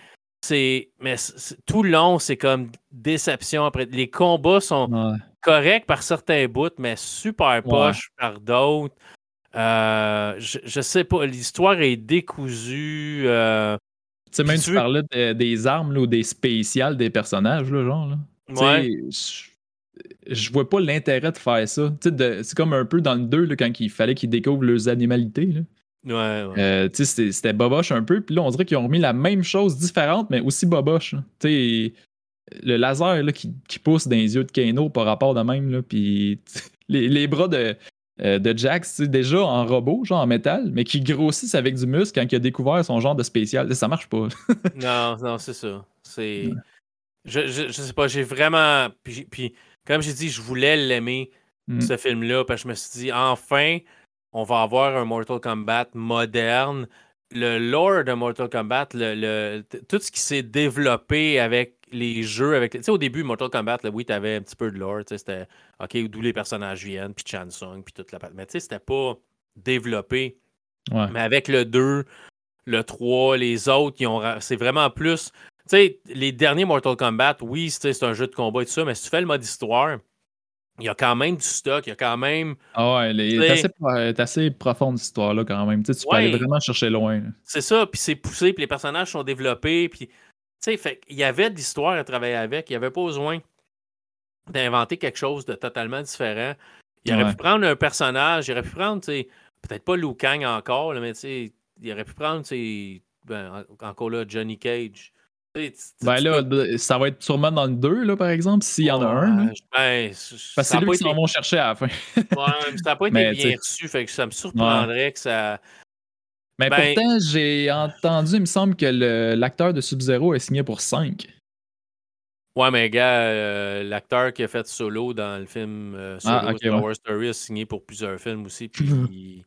c'est mais tout le long, c'est comme déception après. Les combats sont corrects par certains bouts, mais super poches par d'autres. Euh, je, sais pas, l'histoire est décousue. Euh, tu sais, même tu parlais des armes ou des spéciales des personnages, là, genre. Là. Ouais. Je, vois pas l'intérêt de faire ça. C'est comme un peu dans le 2, quand il fallait qu'ils découvrent leurs animalités. Là. Ouais, ouais. Euh, c'était boboche un peu. Puis là, on dirait qu'ils ont remis la même chose différente, mais aussi boboche. le laser là, qui, qui, pousse dans les yeux de Kano par rapport de même. Là, puis [laughs] les, les, bras de, euh, de Jax, déjà en robot, genre en métal, mais qui grossissent avec du muscle quand il a découvert son genre de spécial. Ça marche pas. [laughs] non, non, c'est ça. C'est. Je, je, je, sais pas, j'ai vraiment. Puis, puis comme j'ai dit, je voulais l'aimer, mm. ce film-là, parce que je me suis dit, enfin, on va avoir un Mortal Kombat moderne. Le lore de Mortal Kombat, le, tout ce qui s'est développé avec les jeux, avec. Tu sais, au début, Mortal Kombat, oui, tu avais un petit peu de lore. C'était OK, d'où les personnages viennent, puis Chansung, puis toute la. Mais tu sais, c'était pas développé. Mais avec le 2, le 3, les autres, c'est vraiment plus. Tu sais, les derniers Mortal Kombat, oui, c'est un jeu de combat et tout ça, mais si tu fais le mode histoire, il y a quand même du stock, il y a quand même. Ah ouais, elle est assez, assez, profonde cette histoire-là quand même. Tu, sais, tu peux aller vraiment chercher loin. C'est ça, puis c'est poussé, puis les personnages sont développés, puis sais, fait il y avait de l'histoire à travailler avec, il n'y avait pas besoin d'inventer quelque chose de totalement différent. Il aurait pu prendre un personnage, il aurait pu prendre, peut-être pas Liu Kang encore, mais tu sais, il aurait pu prendre, ben, encore là, Johnny Cage. Ben là, ça va être sûrement dans le 2, là, par exemple, s'il y en a un. Ben, Parce que c'est lui qui s'en vont chercher à la fin. ouais, ça n'a pas [laughs] été bien reçu, fait que ça me surprendrait que ça. Mais ben pourtant, j'ai entendu, il me semble que l'acteur de Sub-Zero est signé pour 5. Ouais, mais gars, euh, l'acteur qui a fait Solo dans le film euh, ah, Solo Star Wars Story a signé pour plusieurs films aussi. [laughs] Puis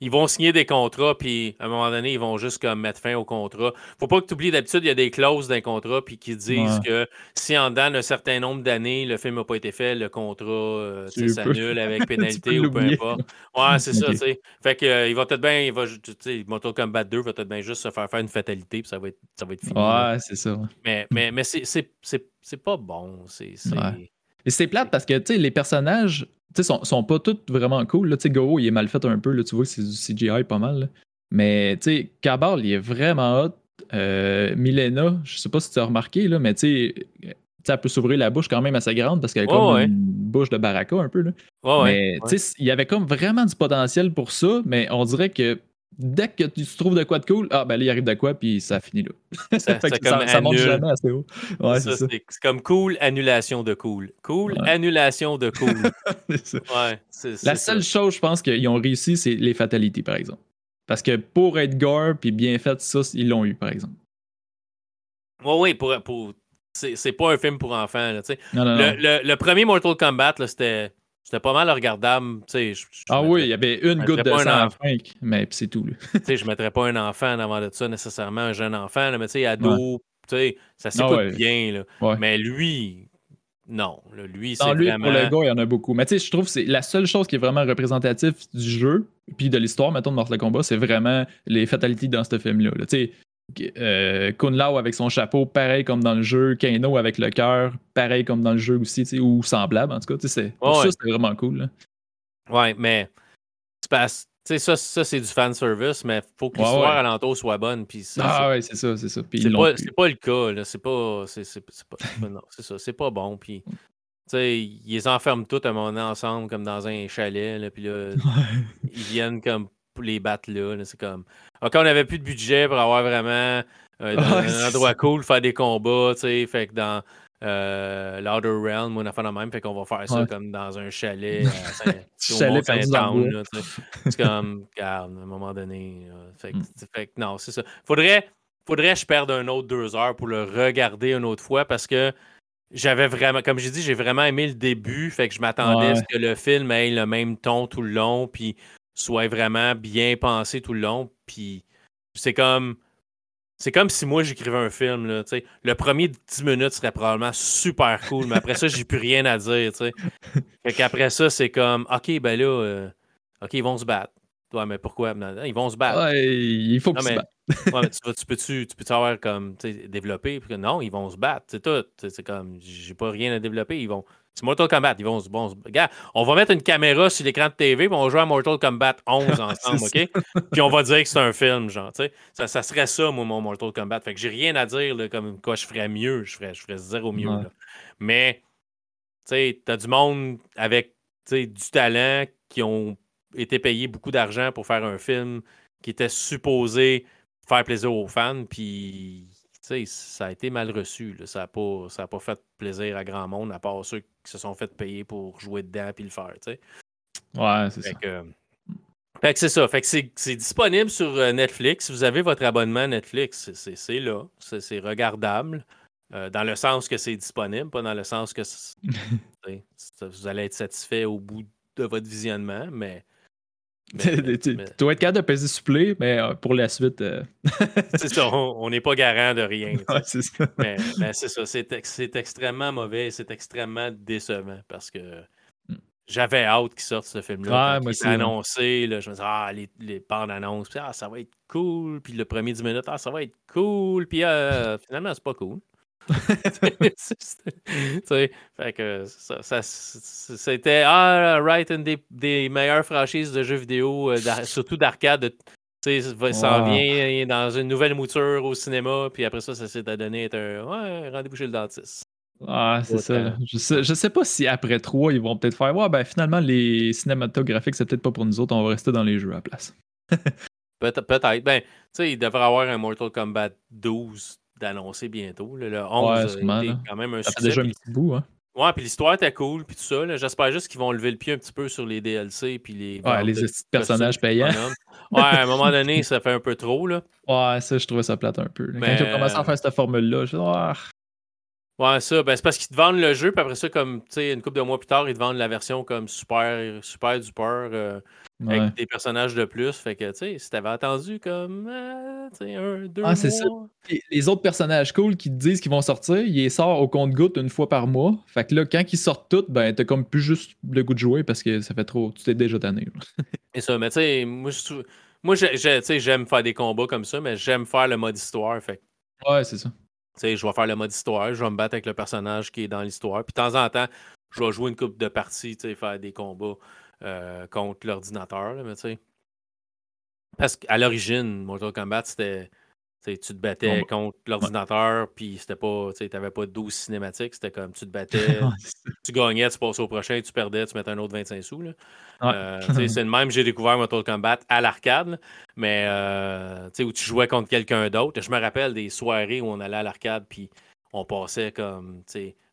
ils vont signer des contrats, puis à un moment donné, ils vont juste comme mettre fin au contrat. Faut pas que tu oublies, d'habitude, il y a des clauses d'un contrat puis qui disent que si en dedans un certain nombre d'années, le film n'a pas été fait, le contrat euh, s'annule avec [laughs] pénalité ou peu importe. Ouais, c'est ça, tu sais. Fait que il va peut-être bien, il va, Mortal Kombat 2 va peut-être bien juste se faire faire une fatalité, puis ça va être, ça va être fini. Ouais, c'est ça. Mais, mais mais c'est pas bon. C'est. C'est plate parce que les personnages sont, sont pas tous vraiment cool. Là. Goro, il est mal fait un peu. Là, tu vois, c'est du CGI pas mal. Mais Cabal, il est vraiment hot. Euh, Milena, je sais pas si tu as remarqué, là, mais tu sais, elle peut s'ouvrir la bouche quand même assez grande parce qu'elle a comme une bouche de baraka un peu. Là. mais il y avait comme vraiment du potentiel pour ça, mais on dirait que dès que tu trouves de quoi de cool, ah ben là, il arrive de quoi, puis ça finit là. Ça, [laughs] ça, monte jamais assez haut. Ouais, c'est comme cool, annulation de cool. Cool, annulation de cool. [laughs] ouais, La seule chose, je pense qu'ils ont réussi, c'est les fatalités, par exemple. Parce que pour être gore puis bien fait, ça, ils l'ont eu, par exemple. Oui, oui, pour, pour... c'est pas un film pour enfants. Là, non, non, le, Le, le, premier Mortal Kombat, c'était c'était pas mal regardable. ah oui, il y avait une goutte de sang à mais c'est tout. je ne mettrais pas un enfant avant de ça nécessairement, un jeune enfant, là, mais tu sais, ado, sais, ça s'écoute ah bien. Là. Mais lui, non. lui, c'est vraiment... Pour le gars, il y en a beaucoup. Mais tu sais, je trouve que c'est la seule chose qui est vraiment représentative du jeu, puis de l'histoire, mettons, de Mortal Kombat, c'est vraiment les fatalités dans ce film-là. Tu sais, euh, Lao avec son chapeau, pareil comme dans le jeu. Kano avec le cœur, pareil comme dans le jeu aussi, ou semblable en tout cas. C'est, ça, c'est vraiment cool. Là. Ouais, mais c'est ça, ça c'est du fan service, mais faut que l'histoire ouais, alentour soit bonne. Puis ah ouais, c'est ça, c'est ça. c'est, pas, pas le cas, là. C'est pas. C'est, pas non, c'est ça. C'est pas bon. Puis. sais, ils les enferment tous à un moment ensemble, comme dans un chalet. Là, puis là, [laughs] ils viennent comme pour les battre là. c'est comme. OK, on n'avait plus de budget pour avoir vraiment euh, un endroit cool, faire des combats, tu sais. Fait que dans euh, l'Outer Realm, on a fait la même, fait qu'on va faire ça comme dans un chalet. [laughs] Euh, chalet Saint C'est comme, [laughs] regarde, à un moment donné. fait, que, hmm. fait, que, non, c'est ça. Faudrait, faudrait que je perde un autre deux heures pour le regarder une autre fois parce que j'avais vraiment, comme j'ai dit, j'ai vraiment aimé le début. Fait que je m'attendais à ce que le film ait le même ton tout le long. Puis soit vraiment bien pensé tout le long. Puis c'est comme. C'est comme si moi j'écrivais un film. Là, le premier 10 minutes serait probablement super cool, mais après ça, j'ai plus rien à dire. [laughs] Fait qu'après ça, c'est comme OK, ben là, euh, OK, ils vont se battre. Ouais, mais pourquoi? Ils vont se battre. Ouais, il faut qu'ils se battent. ouais, mais tu, peux-tu peux avoir comme développer? Non, ils vont se battre. C'est tout. C'est comme j'ai pas rien à développer. Ils vont. C'est Mortal Kombat. Ils vont se. Bon, regarde, on va mettre une caméra sur l'écran de TV, puis on va jouer à Mortal Kombat 11 [laughs] ensemble, OK? puis on va dire que c'est un film, genre, tu sais. Ça, ça, serait ça, moi, mon Mortal Kombat. Fait que j'ai rien à dire, là, comme quoi je ferais mieux. Je ferais, je ferais zéro mieux, là. Mais, tu sais, t'as du monde avec, du talent qui ont été payés beaucoup d'argent pour faire un film qui était supposé faire plaisir aux fans, puis ça a été mal reçu. Ça n'a pas, pas fait plaisir à grand monde, à part ceux qui se sont fait payer pour jouer dedans et le faire. Ouais, c'est ça. fait que c'est ça. Fait que c'est disponible sur euh, Netflix. Si vous avez votre abonnement Netflix, c'est là. C'est regardable. Euh, dans le sens que c'est disponible, pas dans le sens que [laughs] vous allez être satisfait au bout de votre visionnement, mais [laughs] tu dois être capable de peser supplé, mais euh, pour la suite. Euh, [laughs] c'est ça, on n'est pas garant de rien. c'est ça. Mais, c'est ça, c'est extrêmement mauvais, c'est extrêmement décevant parce que mm. j'avais hâte qu'il sorte ce film-là. Ouais, il annoncé, là, je me disais, ah, les, les bandes annonces, puis ah, ça va être cool. Puis le premier 10 minutes, ah, ça va être cool. Puis euh, finalement, c'est pas cool. [laughs] fait que ça, c'était ah, right, une des, meilleures franchises de jeux vidéo, euh, surtout d'arcade. Ça s'en vient dans une nouvelle mouture au cinéma, puis après ça, ça s'est donné être un ouais, rendez-vous chez le dentiste. Ah, c'est ça. Je sais, sais pas si après trois, ils vont peut-être faire ouais, ben finalement, les cinématographiques, c'est peut-être pas pour nous autres, on va rester dans les jeux à la place. [laughs] Peut-être. Ben, tu sais, il devrait avoir un Mortal Kombat 12 d'annoncer bientôt. Le 11 ouais, quand même un ça succès. déjà un petit bout, hein? Ouais, puis l'histoire était cool, puis tout ça. J'espère juste qu'ils vont lever le pied un petit peu sur les DLC puis les. Ouais, les personnages payants. ouais, à un moment [laughs] donné, ça fait un peu trop, là. Ouais, ça, je trouvais ça plate un peu. Quand ils ont commencé à faire cette formule-là, je ah. Ouais, ça, ben, c'est parce qu'ils te vendent le jeu, puis après ça, comme, une couple de mois plus tard, ils te vendent la version comme super, super duper, euh, avec des personnages de plus. Fait que, tu sais, si t'avais attendu comme, euh, un, deux Ah, c'est ça. Les autres personnages cool qui te disent qu'ils vont sortir, ils sortent au compte-goutte une fois par mois. Fait que là, quand ils sortent toutes, ben, t'as comme plus juste le goût de jouer parce que ça fait trop, tu t'es déjà tanné. [laughs] Et ça, mais tu sais, moi, moi j'aime faire des combats comme ça, mais j'aime faire le mode histoire. Fait Ouais, c'est ça sais, je vais faire le mode histoire, je vais me battre avec le personnage qui est dans l'histoire. Puis de temps en temps, je vais jouer une coupe de parties, faire des combats euh, contre l'ordinateur. Mais tu sais. Parce qu'à l'origine, Mortal Kombat, c'était tu te battais contre l'ordinateur, puis c'était pas, tu n'avais pas de 12 cinématiques, c'était comme tu te [laughs] battais, tu gagnais, tu passais au prochain, tu perdais, tu mettais un autre 25 sous. Là. Euh, c'est le même, j'ai découvert Mortal Kombat à l'arcade, mais euh, où tu jouais contre quelqu'un d'autre. Je me rappelle des soirées où on allait à l'arcade, puis on passait comme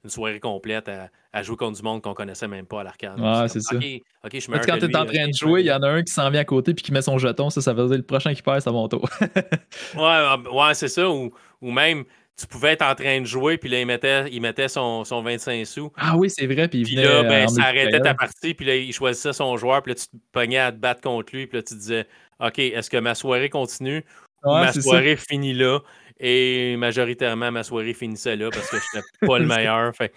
une soirée complète à, jouer contre du monde qu'on connaissait même pas à l'arcade. Ah, c'est ça. je quand tu es en train de jouer, il y en a un qui s'en vient à côté puis qui met son jeton, ça, ça veut dire le prochain qui perd, c'est à mon tour. [laughs] ouais, ah, ouais c'est ça. Ou, même, tu pouvais être en train de jouer, puis là, il mettait, il mettait son, son 25 sous. Ah oui, c'est vrai. Puis, puis là, ben, ça arrêtait ta partie, puis là, il choisissait son joueur, puis là, tu te pognais à te battre contre lui, puis là, tu te disais, OK, est-ce que ma soirée continue ou ma soirée finit là? Et majoritairement, ma soirée finissait là parce que je n'étais pas le [laughs] meilleur. Fait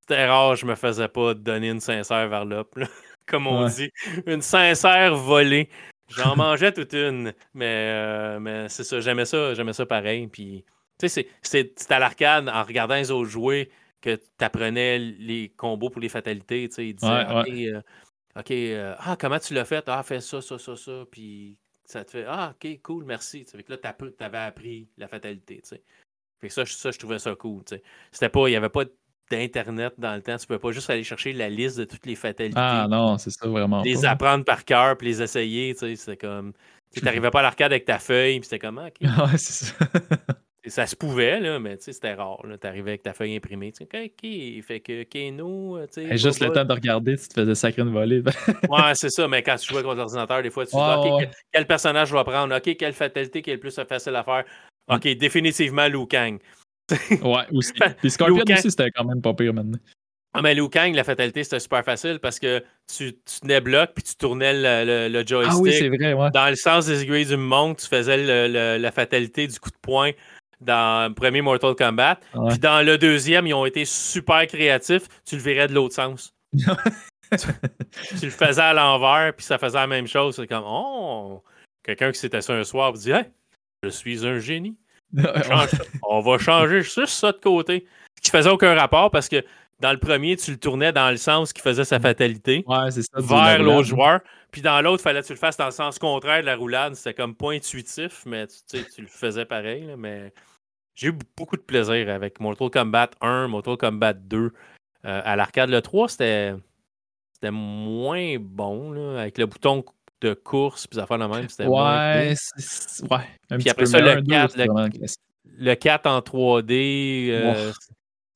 c'était rare, je me faisais pas donner une sincère vers l'op, [laughs] comme on dit. Une sincère volée. J'en mangeais toute une, mais, euh, mais c'est ça, j'aimais ça, j'aimais ça pareil. Puis, tu sais, c'était à l'arcade, en regardant les autres jouer, que tu apprenais les combos pour les fatalités. Tu sais, ils disaient, OK, euh, euh, ah, comment tu l'as fait? Ah, fais ça, ça, ça, ça. Puis, ça te fait Ah, ok, cool, merci. Fait que là, tu avais appris la fatalité. Fait que ça, ça, je trouvais ça cool. C'était pas, il n'y avait pas d'Internet dans le temps. Tu ne pouvais pas juste aller chercher la liste de toutes les fatalités. Ah non, c'est ça vraiment. Les apprendre par cœur puis les essayer. C'était comme. Tu n'arrivais pas à l'arcade avec ta feuille, puis c'était comme, ah, ok. [laughs] ouais, c'est ça. [laughs] ça se pouvait, là, mais c'était rare. Tu arrivais avec ta feuille imprimée. Tu OK, fait que Keno. Et juste le temps de regarder, tu te faisais sacrer une volée. [laughs] ouais, c'est ça, mais quand tu jouais contre l'ordinateur, des fois, tu te dis OK, quel, personnage je vais prendre? OK, quelle fatalité qui est le plus facile à faire? OK, définitivement Liu Kang. [laughs] ouais, aussi. Puis Scorpion aussi, c'était quand même pas pire maintenant. Ah, mais Liu Kang, la fatalité, c'était super facile parce que tu, tu tenais bloc puis tu tournais le, le, joystick. Ah oui, c'est vrai, ouais. Dans le sens des aiguilles du monde, tu faisais la fatalité du coup de poing dans le premier Mortal Kombat. Puis dans le deuxième, ils ont été super créatifs. Tu le verrais de l'autre sens. [laughs] tu, le faisais à l'envers, puis ça faisait la même chose. C'est comme, oh, quelqu'un qui s'était assis un soir dit, hey, je suis un génie. [laughs] On va changer juste ça de côté. Ce qui faisait aucun rapport parce que dans le premier, tu le tournais dans le sens qui faisait sa fatalité vers l'autre joueur. Puis dans l'autre, il fallait que tu le fasses dans le sens contraire de la roulade. C'était comme pas intuitif, mais tu, tu le faisais pareil. mais j'ai eu beaucoup de plaisir avec Mortal Kombat 1, Mortal Kombat 2. Euh, à l'arcade, le 3, c'était moins bon, là, avec le bouton de course, puis ça fait la même. C'était ouais, ouais. Puis après ça, le 4, le, 4 en 3D. Euh,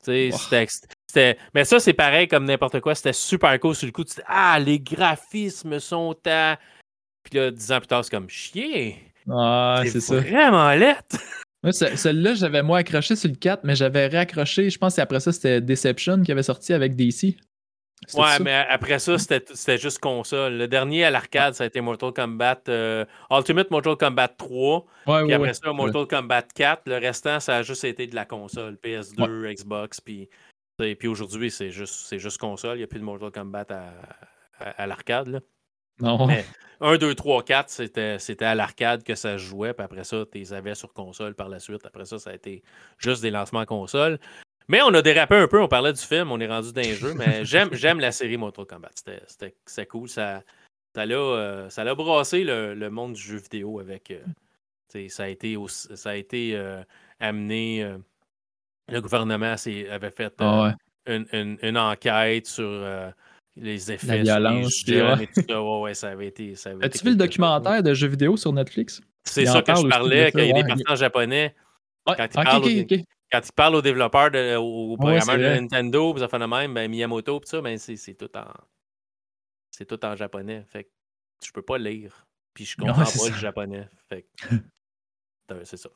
c'était. Mais ça, c'est pareil comme n'importe quoi. C'était super cool sur le coup. Tu dis, ah, les graphismes sont à. Puis là, dix ans plus tard, c'est comme chier. Ouais, c'est ça. vraiment lettre. Celle-là, j'avais moi accroché sur le 4, mais j'avais réaccroché, je pense après ça, c'était Deception qui avait sorti avec DC. Ouais, mais après ça, c'était juste console. Le dernier à l'arcade, ça a été Mortal Kombat euh, Ultimate Mortal Kombat 3. Ouais, puis après ça, Mortal Kombat 4. Le restant, ça a juste été de la console. PS2, Xbox. Puis, puis aujourd'hui, c'est juste, juste console. Il n'y a plus de Mortal Kombat à, à l'arcade. Non. 1, 2, 3, 4, c'était à l'arcade que ça se jouait. Puis après ça, tu les avais sur console par la suite. Après ça, ça a été juste des lancements console. Mais on a dérapé un peu, on parlait du film, on est rendu dans les jeux, mais [laughs] j'aime la série Mortal Kombat. C'était cool. Ça, ça l'a euh, brassé le, monde du jeu vidéo avec. Euh, ça a été, ça a été euh, amené. le gouvernement avait fait ah une, une, enquête sur les effets, La sur violence, les jeunes et tout ça. Ouais, ouais, ça avait été. ça As-tu vu le documentaire de jeux vidéo sur Netflix? C'est ça que je parlais ça, quand il y a des en japonais. Quand il ok, parle ok, au- ok. Quand il parle aux développeurs, de, aux programmeurs de. Nintendo, pis ça fait de même, ben, Miyamoto, pis ça, ben, c'est tout en. C'est tout en japonais. Fait que je peux pas lire. Puis je comprends pas le japonais. Fait que. [laughs] Euh, c'est ça.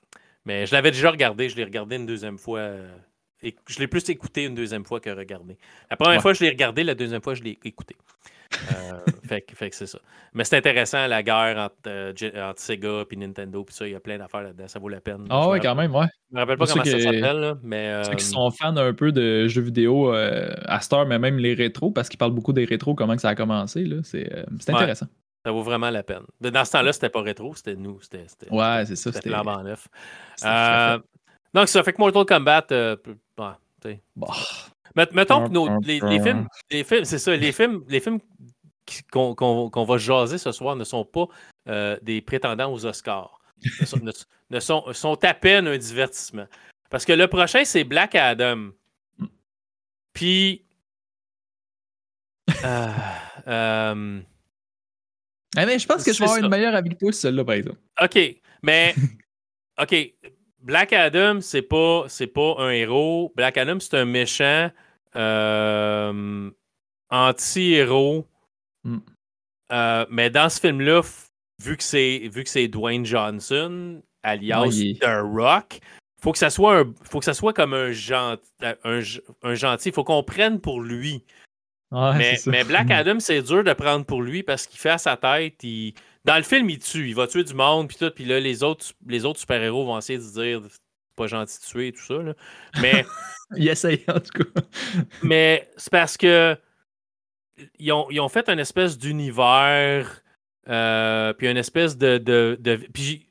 Mais je l'avais déjà regardé, je l'ai regardé une deuxième fois. Euh, et je l'ai plus écouté une deuxième fois que regardé. La première Ouais. fois, je l'ai regardé, la deuxième fois, je l'ai écouté. Euh, [laughs] fait, que- fait que c'est ça. Mais c'est intéressant, la guerre entre, euh, entre Sega et Nintendo, puis ça, il y a plein d'affaires là-dedans, ça vaut la peine. Ah me quand même, ouais. je me rappelle pas Pour comment ça s'appelle, mais. Ceux qui euh, sont fans un peu de jeux vidéo euh, à Star, mais même les rétros, parce qu'ils parlent beaucoup des rétros, comment que ça a commencé, là, c'est euh, Ouais. intéressant. Ça vaut vraiment la peine. Dans ce temps-là, c'était pas rétro, c'était nous. C'était, c'était, Ouais, c'est ça, c'était c'était- flambant neuf. Donc, ça fait que Mortal Kombat. euh. Bon. Met- mettons que nos- les, les films, les films c'est ça, les films, les films qu'on, va jaser ce soir ne sont pas euh, des prétendants aux Oscars. Ne sont, ne- ne sont, sont à peine un divertissement. Parce que le prochain, c'est Black Adam. Puis. euh, euh, Ah, mais je pense que je vais avoir ça. une meilleure avec toi, celle-là, par exemple. OK, mais OK, Black Adam, c'est pas c'est pas un héros. Black Adam, c'est un méchant euh, anti-héros. Mm. Euh, mais dans ce film-là, vu que c'est vu que c'est Dwayne Johnson, alias The Rock, faut que ça soit un, faut que ça soit comme un gentil, un, un gentil. Faut qu'on prenne pour lui. Ouais, Mais, Black [laughs] Adam, c'est dur de prendre pour lui parce qu'il fait à sa tête. il- Dans le film, il tue. Il va tuer du monde, puis tout. Puis là, les autres, les autres super-héros vont essayer de se dire c'est pas gentil de tuer et tout ça. là. Mais, [laughs] Il essaye, en tout cas. [laughs] mais c'est parce que ils ont, ils ont fait une espèce d'univers, euh, puis une espèce de. de, de- puis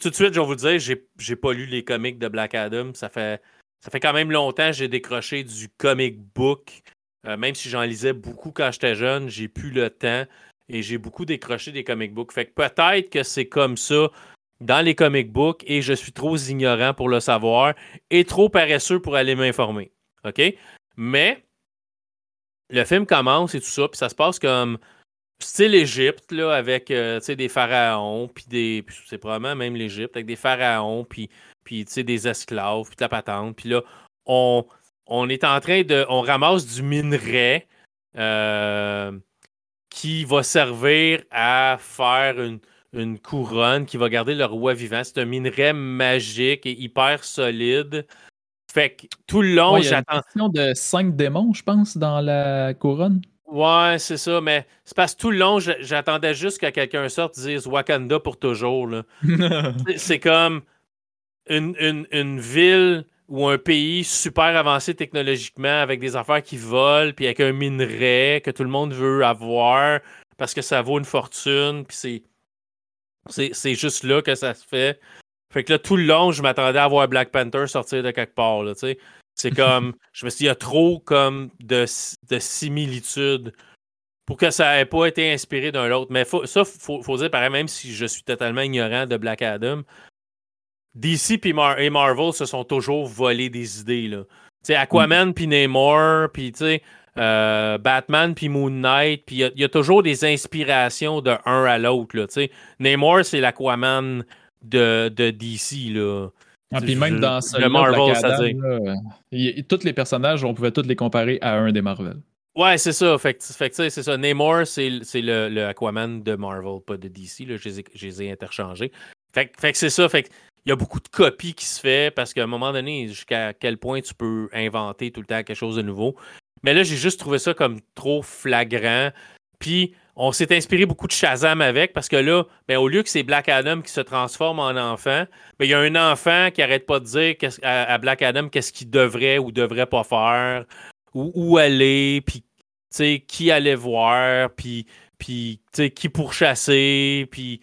tout de suite, je vais vous dire, j'ai, j'ai pas lu les comics de Black Adam. Ça fait, ça fait quand même longtemps que j'ai décroché du comic book. Euh, même si j'en lisais beaucoup quand j'étais jeune, j'ai plus le temps et j'ai beaucoup décroché des comic books. Fait que peut-être que c'est comme ça dans les comic books et je suis trop ignorant pour le savoir et trop paresseux pour aller m'informer. OK? Mais le film commence et tout ça, puis ça se passe comme style Égypte, là, avec euh, des pharaons, puis des. c'est probablement même l'Égypte, avec des pharaons, puis, des esclaves, puis de la patente. Puis là, on, on est en train de. On ramasse du minerai euh, qui va servir à faire une, une couronne qui va garder le roi vivant. C'est un minerai magique et hyper solide. Fait que tout le long, Ouais, il y a une j'attends. question de 5 démons, je pense, dans la couronne. Ouais, c'est ça, mais c'est parce que tout le long, j'attendais juste que quelqu'un sorte et dise Wakanda pour toujours. [laughs] C'est comme une, une- une ville ou un pays super avancé technologiquement avec des affaires qui volent, puis avec un minerai que tout le monde veut avoir parce que ça vaut une fortune, puis c'est. C'est juste là que ça se fait. Fait que là, tout le long, je m'attendais à voir Black Panther sortir de quelque part, là, tu sais. C'est [laughs] comme. je me suis dit, il y a trop comme de, de similitudes pour que ça n'ait pas été inspiré d'un autre. Mais faut, ça, faut, faut dire pareil, même si je suis totalement ignorant de Black Adam, DC Mar- et Marvel se sont toujours volés des idées. Là. Aquaman puis Namor, puis euh, Batman puis Moon Knight, puis il y a- il y, a toujours des inspirations de un à l'autre. Namor, c'est l'Aquaman de, de DC. Là. Ah, puis même le Marvel, Black ça dit. là, tous les personnages, on pouvait tous les comparer à un des Marvel. Ouais, c'est ça. Fait fait c'est ça. Namor, c'est le, le Aquaman de Marvel, pas de DC. Là. Je, les ai, je les ai interchangés. Fait, que- fait que c'est ça. Fait il y a beaucoup de copies qui se fait parce qu'à un moment donné, jusqu'à quel point tu peux inventer tout le temps quelque chose de nouveau. Mais là, j'ai juste trouvé ça comme trop flagrant. Puis, on s'est inspiré beaucoup de Shazam avec parce que là, ben, au lieu que c'est Black Adam qui se transforme en enfant, ben, il y a un enfant qui arrête pas de dire à, Black Adam qu'est-ce qu'il devrait ou devrait pas faire, ou où aller, puis qui aller voir, puis, qui pourchasser, puis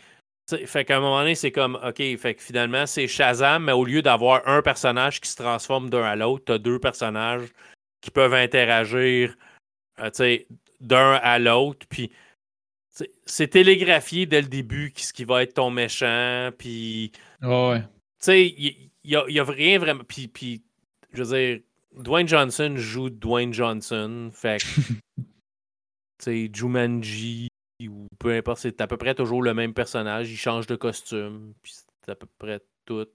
tu sais, fait qu'à un moment donné, c'est comme, OK, fait que finalement, c'est Shazam, mais au lieu d'avoir un personnage qui se transforme d'un à l'autre, t'as deux personnages qui peuvent interagir, euh, tu d'un à l'autre, puis tu c'est télégraphié dès le début qui- ce qui va être ton méchant, puis Ouais. tu sais, il y, a- y a rien vraiment. Puis, puis, je veux dire, Dwayne Johnson joue Dwayne Johnson. Fait que, [laughs] sais, Jumanji ou peu importe, c'est à peu près toujours le même personnage. Il change de costume, puis c'est à peu près tout.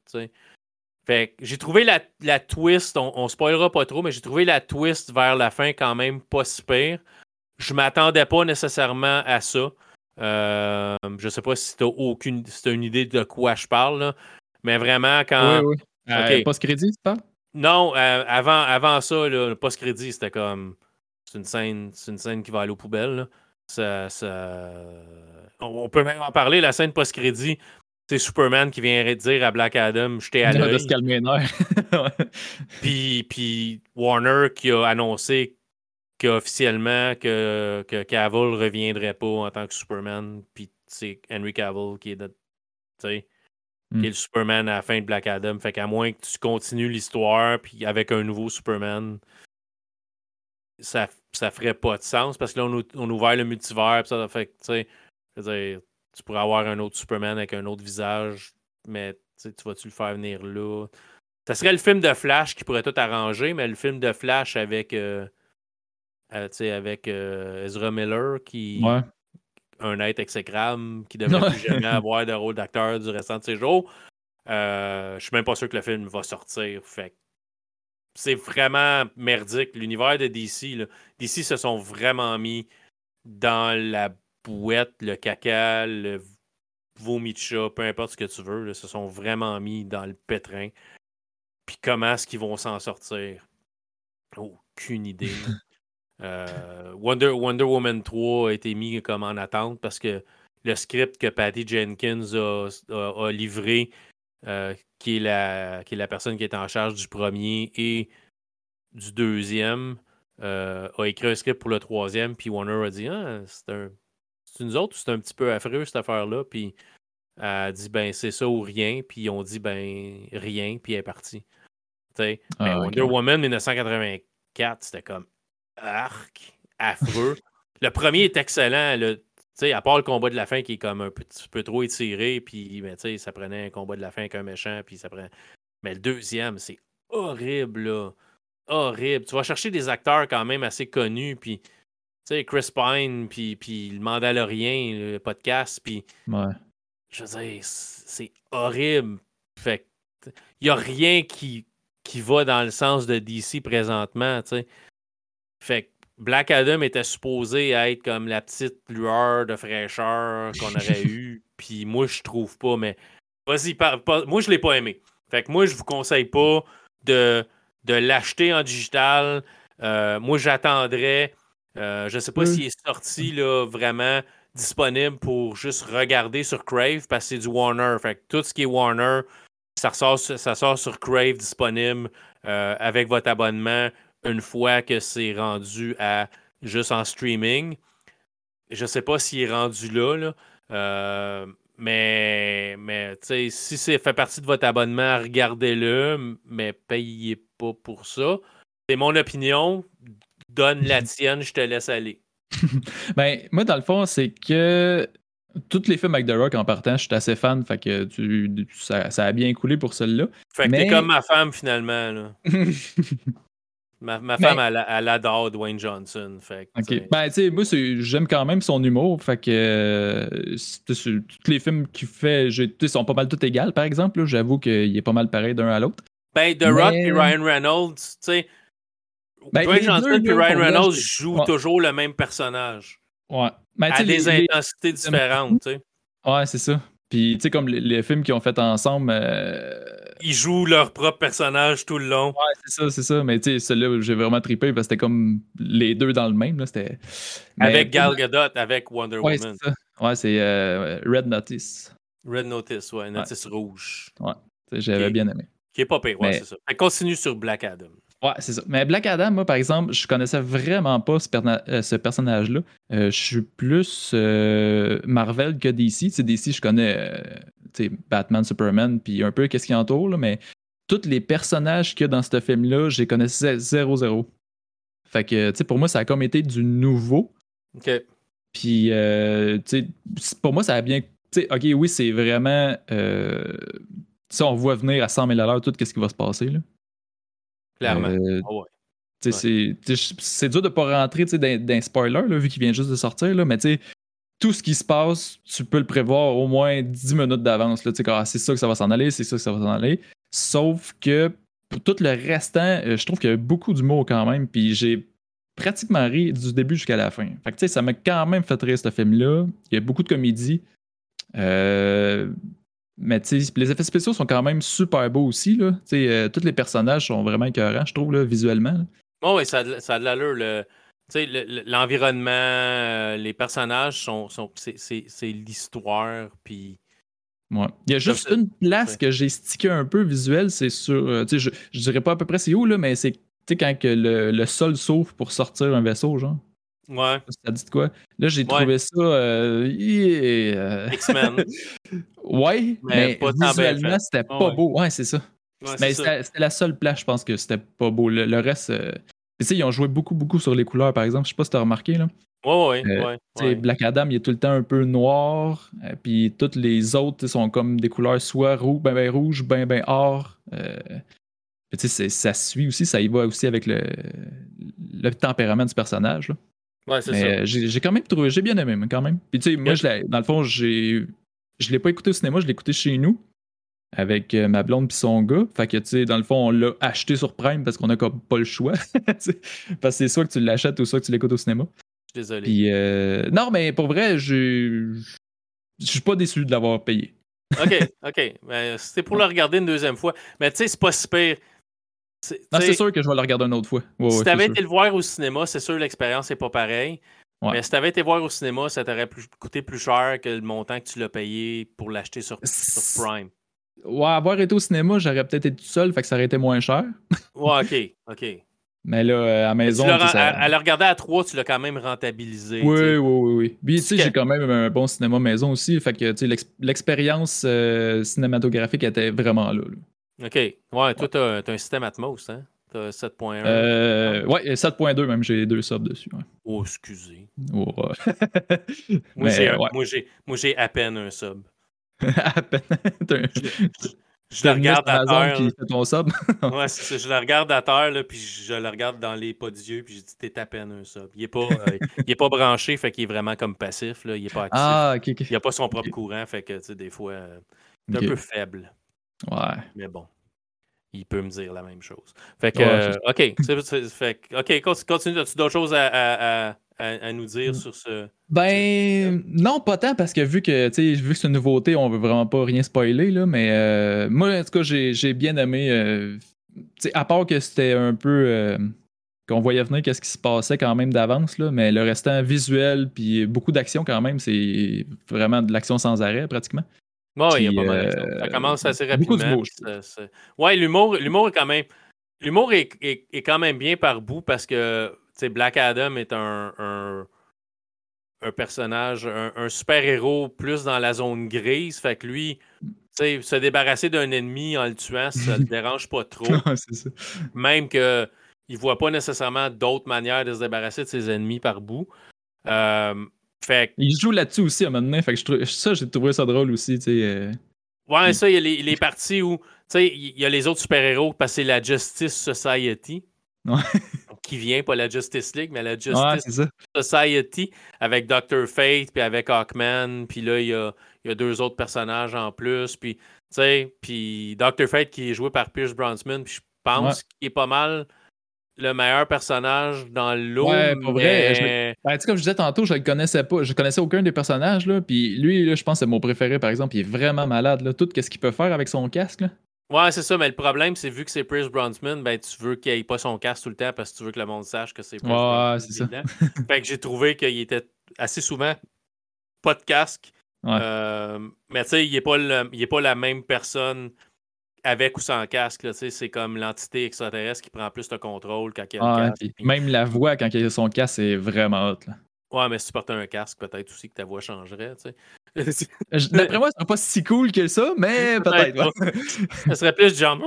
Fait que j'ai trouvé la, la twist, on, on, spoilera pas trop, mais j'ai trouvé la twist vers la fin quand même pas si pire. Je m'attendais pas nécessairement à ça. Euh, je sais pas si tu as aucune si as une idée de quoi je parle, là. mais vraiment quand. Oui, oui. Euh, Post-crédit, tu parles? Non, euh, avant, avant ça, le post-crédit, c'était comme. C'est une scène, c'est une scène qui va aller aux poubelles. Ça, ça... On peut même en parler, la scène post-crédit. C'est Superman qui vient dire à Black Adam J'étais à l'œil. se calmer [laughs] puis, puis Warner qui a annoncé qu'officiellement que, que Cavill reviendrait pas en tant que Superman. Puis c'est Henry Cavill qui est, de, qui est hmm. le Superman à la fin de Black Adam. Fait qu'à moins que tu continues l'histoire puis avec un nouveau Superman, ça, ça ferait pas de sens parce que là, on, on ouvert le multivers. ça fait tu sais, tu pourrais avoir un autre Superman avec un autre visage, mais tu vas-tu le faire venir là? Ça serait le film de Flash qui pourrait tout arranger, mais le film de Flash avec, euh, euh, avec euh, Ezra Miller, qui un être exécrable, qui ne devrait plus jamais avoir de rôle d'acteur du restant de ses jours. je suis même pas sûr que le film va sortir. Fait c'est vraiment merdique. L'univers de DC, là, DC se sont vraiment mis dans la bouette, le caca, le vomi de chat, peu importe ce que tu veux, se sont vraiment mis dans le pétrin. Puis comment est-ce qu'ils vont s'en sortir? Aucune idée. [laughs] Euh, Wonder, Wonder Woman 3 a été mis comme en attente parce que le script que Patty Jenkins a, livré, euh, qui, est la, qui est la personne qui est en charge du premier et du deuxième, euh, a écrit un script pour le troisième, puis Warner a dit ah, c'est un c'est nous autres c'est un petit peu affreux cette affaire-là? Puis elle a dit ben c'est ça ou rien, puis on dit ben rien, puis elle est partie. Ah, Wonder Woman 1984, c'était comme arc, affreux. [laughs] le premier est excellent. Le, à part le combat de la fin qui est comme un petit peu trop étiré, puis ben, ça prenait un combat de la fin avec un méchant, puis ça prend. Mais le deuxième, c'est horrible, là. Horrible. Tu vas chercher des acteurs quand même assez connus, puis tu sais, Chris Pine, puis, puis le Mandalorien, le podcast, puis. Ouais. Je veux dire, c'est horrible. Fait il n'y a rien qui, qui va dans le sens de DC présentement, tu sais. Fait que Black Adam était supposé être comme la petite lueur de fraîcheur qu'on aurait [laughs] eue, puis moi, je trouve pas, mais vas-y, moi, je l'ai pas aimé. Fait que moi, je vous conseille pas de, de l'acheter en digital. Euh, moi, j'attendrais euh, je ne sais pas s'il est sorti là, vraiment disponible pour juste regarder sur Crave parce que c'est du Warner. Fait tout ce qui est Warner, ça, sort, ça sort sur Crave disponible euh, avec votre abonnement une fois que c'est rendu à juste en streaming. Je ne sais pas s'il est rendu là, euh, mais, mais si c'est fait partie de votre abonnement, regardez-le, mais payez pas pour ça. C'est mon opinion donne la [laughs] tienne, je te laisse aller. [laughs] ben, moi, dans le fond, c'est que tous les films avec The Rock en partant, je suis assez fan, fait que tu, ça, a bien coulé pour celui-là. Fait que t'es comme ma femme finalement. Là. [laughs] ma, ma, femme, elle, adore Dwayne Johnson. Fait que, Ben, tu sais, moi, j'aime quand même son humour. Fait que euh, tous les films qu'il fait, sont pas mal tous égaux, par exemple. J'avoue qu'il est pas mal pareil d'un à l'autre. Ben, The Rock et Ryan Reynolds, tu sais ben, Dwayne Johnson et Ryan Reynolds jouent toujours le même personnage. Ouais. Ben, à des intensités différentes, tu sais. Ouais, c'est ça. Puis, tu sais, comme les, films qu'ils ont fait ensemble. Euh, Ils jouent leur propre personnage tout le long. Ouais, c'est ça, c'est ça. Mais, tu sais, celui-là, j'ai vraiment trippé parce que c'était comme les deux dans le même. Là. C'était... Avec Gal Gadot, avec Wonder ouais, Woman. C'est ça. Ouais, c'est euh, Red Notice. Red Notice, ouais, Notice rouge. Ouais, j'avais bien aimé. Qui est pas pire, ouais, c'est ça. Elle continue sur Black Adam. Ouais, c'est ça. Mais Black Adam, moi, par exemple, je connaissais vraiment pas ce, euh, personnage-là. Euh, je suis plus euh, Marvel que DC. sais, DC, je connais Batman, Superman, puis un peu qu'est-ce qui entoure, là, mais tous les personnages qu'il y a dans ce film-là, je les connaissais 0-0. Fait que, tu sais, pour moi, ça a comme été du nouveau. OK. Puis, tu sais, pour moi, ça a bien. Tu sais, OK, oui, c'est vraiment. ça, on voit venir à 100 000 à l'heure tout ce qui va se passer, là. Clairement. Euh, ah C'est dur de pas rentrer dans spoiler, là, vu qu'il vient juste de sortir, là, mais tout ce qui se passe, tu peux le prévoir au moins 10 minutes d'avance. Ah, c'est ça que ça va s'en aller, c'est ça que ça va s'en aller. Sauf que pour tout le restant, euh, je trouve qu'il y a beaucoup d'humour quand même, puis j'ai pratiquement ri du début jusqu'à la fin. Fait que, ça m'a quand même fait rire ce film-là. Il y a beaucoup de comédie. Euh, mais les effets spéciaux sont quand même super beaux aussi. Là. Euh, tous les personnages sont vraiment écœurants, je trouve, là, visuellement. oui, ça, ça a de l'allure. L'environnement, euh, les personnages, sont, sont c'est l'histoire. Puis. Il y a juste une place que j'ai stické un peu visuel, c'est sur. Euh, je, je dirais pas à peu près c'est où, là, mais c'est quand que le, le sol s'ouvre pour sortir un vaisseau, genre. Ouais. Ça dit de quoi? Là, j'ai trouvé ça. Euh, X-Men. [laughs] ouais, mais, visuellement, c'était pas beau. Ouais, c'est ça. mais c'était la seule place, je pense que c'était pas beau. Le, reste. Euh... Tu sais, ils ont joué beaucoup, beaucoup sur les couleurs, par exemple. Je sais pas si t'as remarqué, là. Ouais, ouais, euh, ouais, Black Adam, il est tout le temps un peu noir. Euh, puis toutes les autres sont comme des couleurs soit rouge, ben, ben rouge, ben, ben or. tu sais, ça suit aussi, ça y va aussi avec le, le tempérament du personnage. Là. Ouais, c'est ça. J'ai quand même trouvé, j'ai bien aimé, quand même. Puis tu sais, moi, je dans le fond, j'ai, je l'ai pas écouté au cinéma, je l'ai écouté chez nous avec euh, ma blonde puis son gars. Fait que tu sais, dans le fond, on l'a acheté sur Prime parce qu'on a comme pas le choix. [laughs] parce que c'est soit que tu l'achètes ou soit que tu l'écoutes au cinéma. Je suis désolé. Puis euh, non, mais pour vrai, je suis pas déçu de l'avoir payé. ok, [laughs] ok. Ben, C'était pour le regarder une deuxième fois. Mais tu sais, c'est pas super c'est sûr que je vais le regarder une autre fois. si tu avais été le voir au cinéma, c'est sûr l'expérience n'est pas pareille. Mais si tu avais été voir au cinéma, ça t'aurait coûté plus cher que le montant que tu l'as payé pour l'acheter sur, Prime. Ouais, avoir été au cinéma, j'aurais peut-être été tout seul, fait que ça aurait été moins cher. ouais, ok, ok. [laughs] Mais là, euh, à la maison. à, le regarder à trois, tu l'as quand même rentabilisé. Oui, oui, oui, oui. Puis, tu sais, j'ai quand même un bon cinéma maison aussi. Fait que, tu sais, l'expérience euh, cinématographique était vraiment là. OK. Ouais, toi, tu as, un système Atmos, hein? Tu as 7.1. Euh, ouais, 7.2 même, j'ai deux subs dessus. Oh, excusez. Oh, [laughs] moi, j'ai à peine un sub. [laughs] à peine. je, le regarde à terre. Fait ton sub? [laughs] ouais, c'est Je le regarde à terre, là, puis je le regarde dans les pas d'yeux, puis je dis T'es à peine un sub. Il n'est pas, euh, il est pas branché, fait qu'il est vraiment comme passif. Là. Il n'est pas actif. Ah, ok, ok. Il n'a pas son propre courant, fait que, tu sais, des fois, euh, il est un peu faible. Ouais. Mais bon, il peut me dire la même chose. Fait que, euh, OK. fait, OK, continue. As-tu d'autres choses à, à, à, nous dire sur ce. Ben, non, pas tant, parce que vu que, vu que c'est une nouveauté, on veut vraiment pas rien spoiler, là, mais euh, moi, en tout cas, j'ai bien aimé. Euh, à part que c'était un peu. qu'on voyait venir qu'est-ce qui se passait quand même d'avance, là, mais le restant visuel, puis beaucoup d'action quand même, c'est vraiment de l'action sans arrêt pratiquement. Oui, il y a pas mal Ça euh, commence assez rapidement. Oui, l'humour, l'humour est quand même. L'humour est, est, quand même bien par bout parce que Black Adam est un, un, un personnage, un, super-héros plus dans la zone grise. Fait que lui, se débarrasser d'un ennemi en le tuant, ça ne le [laughs] dérange pas trop. ça. Même qu'il ne voit pas nécessairement d'autres manières de se débarrasser de ses ennemis par bout. Euh, il joue là-dessus aussi à un moment donné. Fait que ça, j'ai trouvé ça drôle aussi. Euh. Ouais, ça, il y a les, les parties où il y a les autres super-héros parce que c'est la Justice Society. [laughs] qui vient, pas la Justice League, mais la Justice Society avec Dr. Fate, puis avec Hawkman, puis là, il y a, y a, deux autres personnages en plus, puis, puis Dr. Fate qui est joué par Pierce Brosnan, puis je pense qu'il est pas mal le meilleur personnage dans l'eau. Ouais, pour vrai. Ben, comme je disais tantôt, je le connaissais pas. Je connaissais aucun des personnages. Là, puis lui, là, je pense que c'est mon préféré, par exemple. Il est vraiment malade. Là. Tout ce qu'il peut faire avec son casque. Là. Ouais, c'est ça, mais le problème, c'est vu que c'est Pierce Brosnan, ben tu veux qu'il ait pas son casque tout le temps parce que tu veux que le monde sache que c'est Pierce Ouais, c'est ça. fait que j'ai trouvé qu'il était assez souvent pas de casque. Euh, mais tu sais, il n'est pas, pas la même personne avec ou sans casque, c'est comme l'entité extraterrestre qui prend plus de contrôle quand il y a ah, casque. Même la voix, quand il a son casque, c'est vraiment hot. Là. Ouais, mais si tu portais un casque, peut-être aussi que ta voix changerait. D'après moi, ce serait pas si cool que ça, mais peut-être. ça serait plus genre.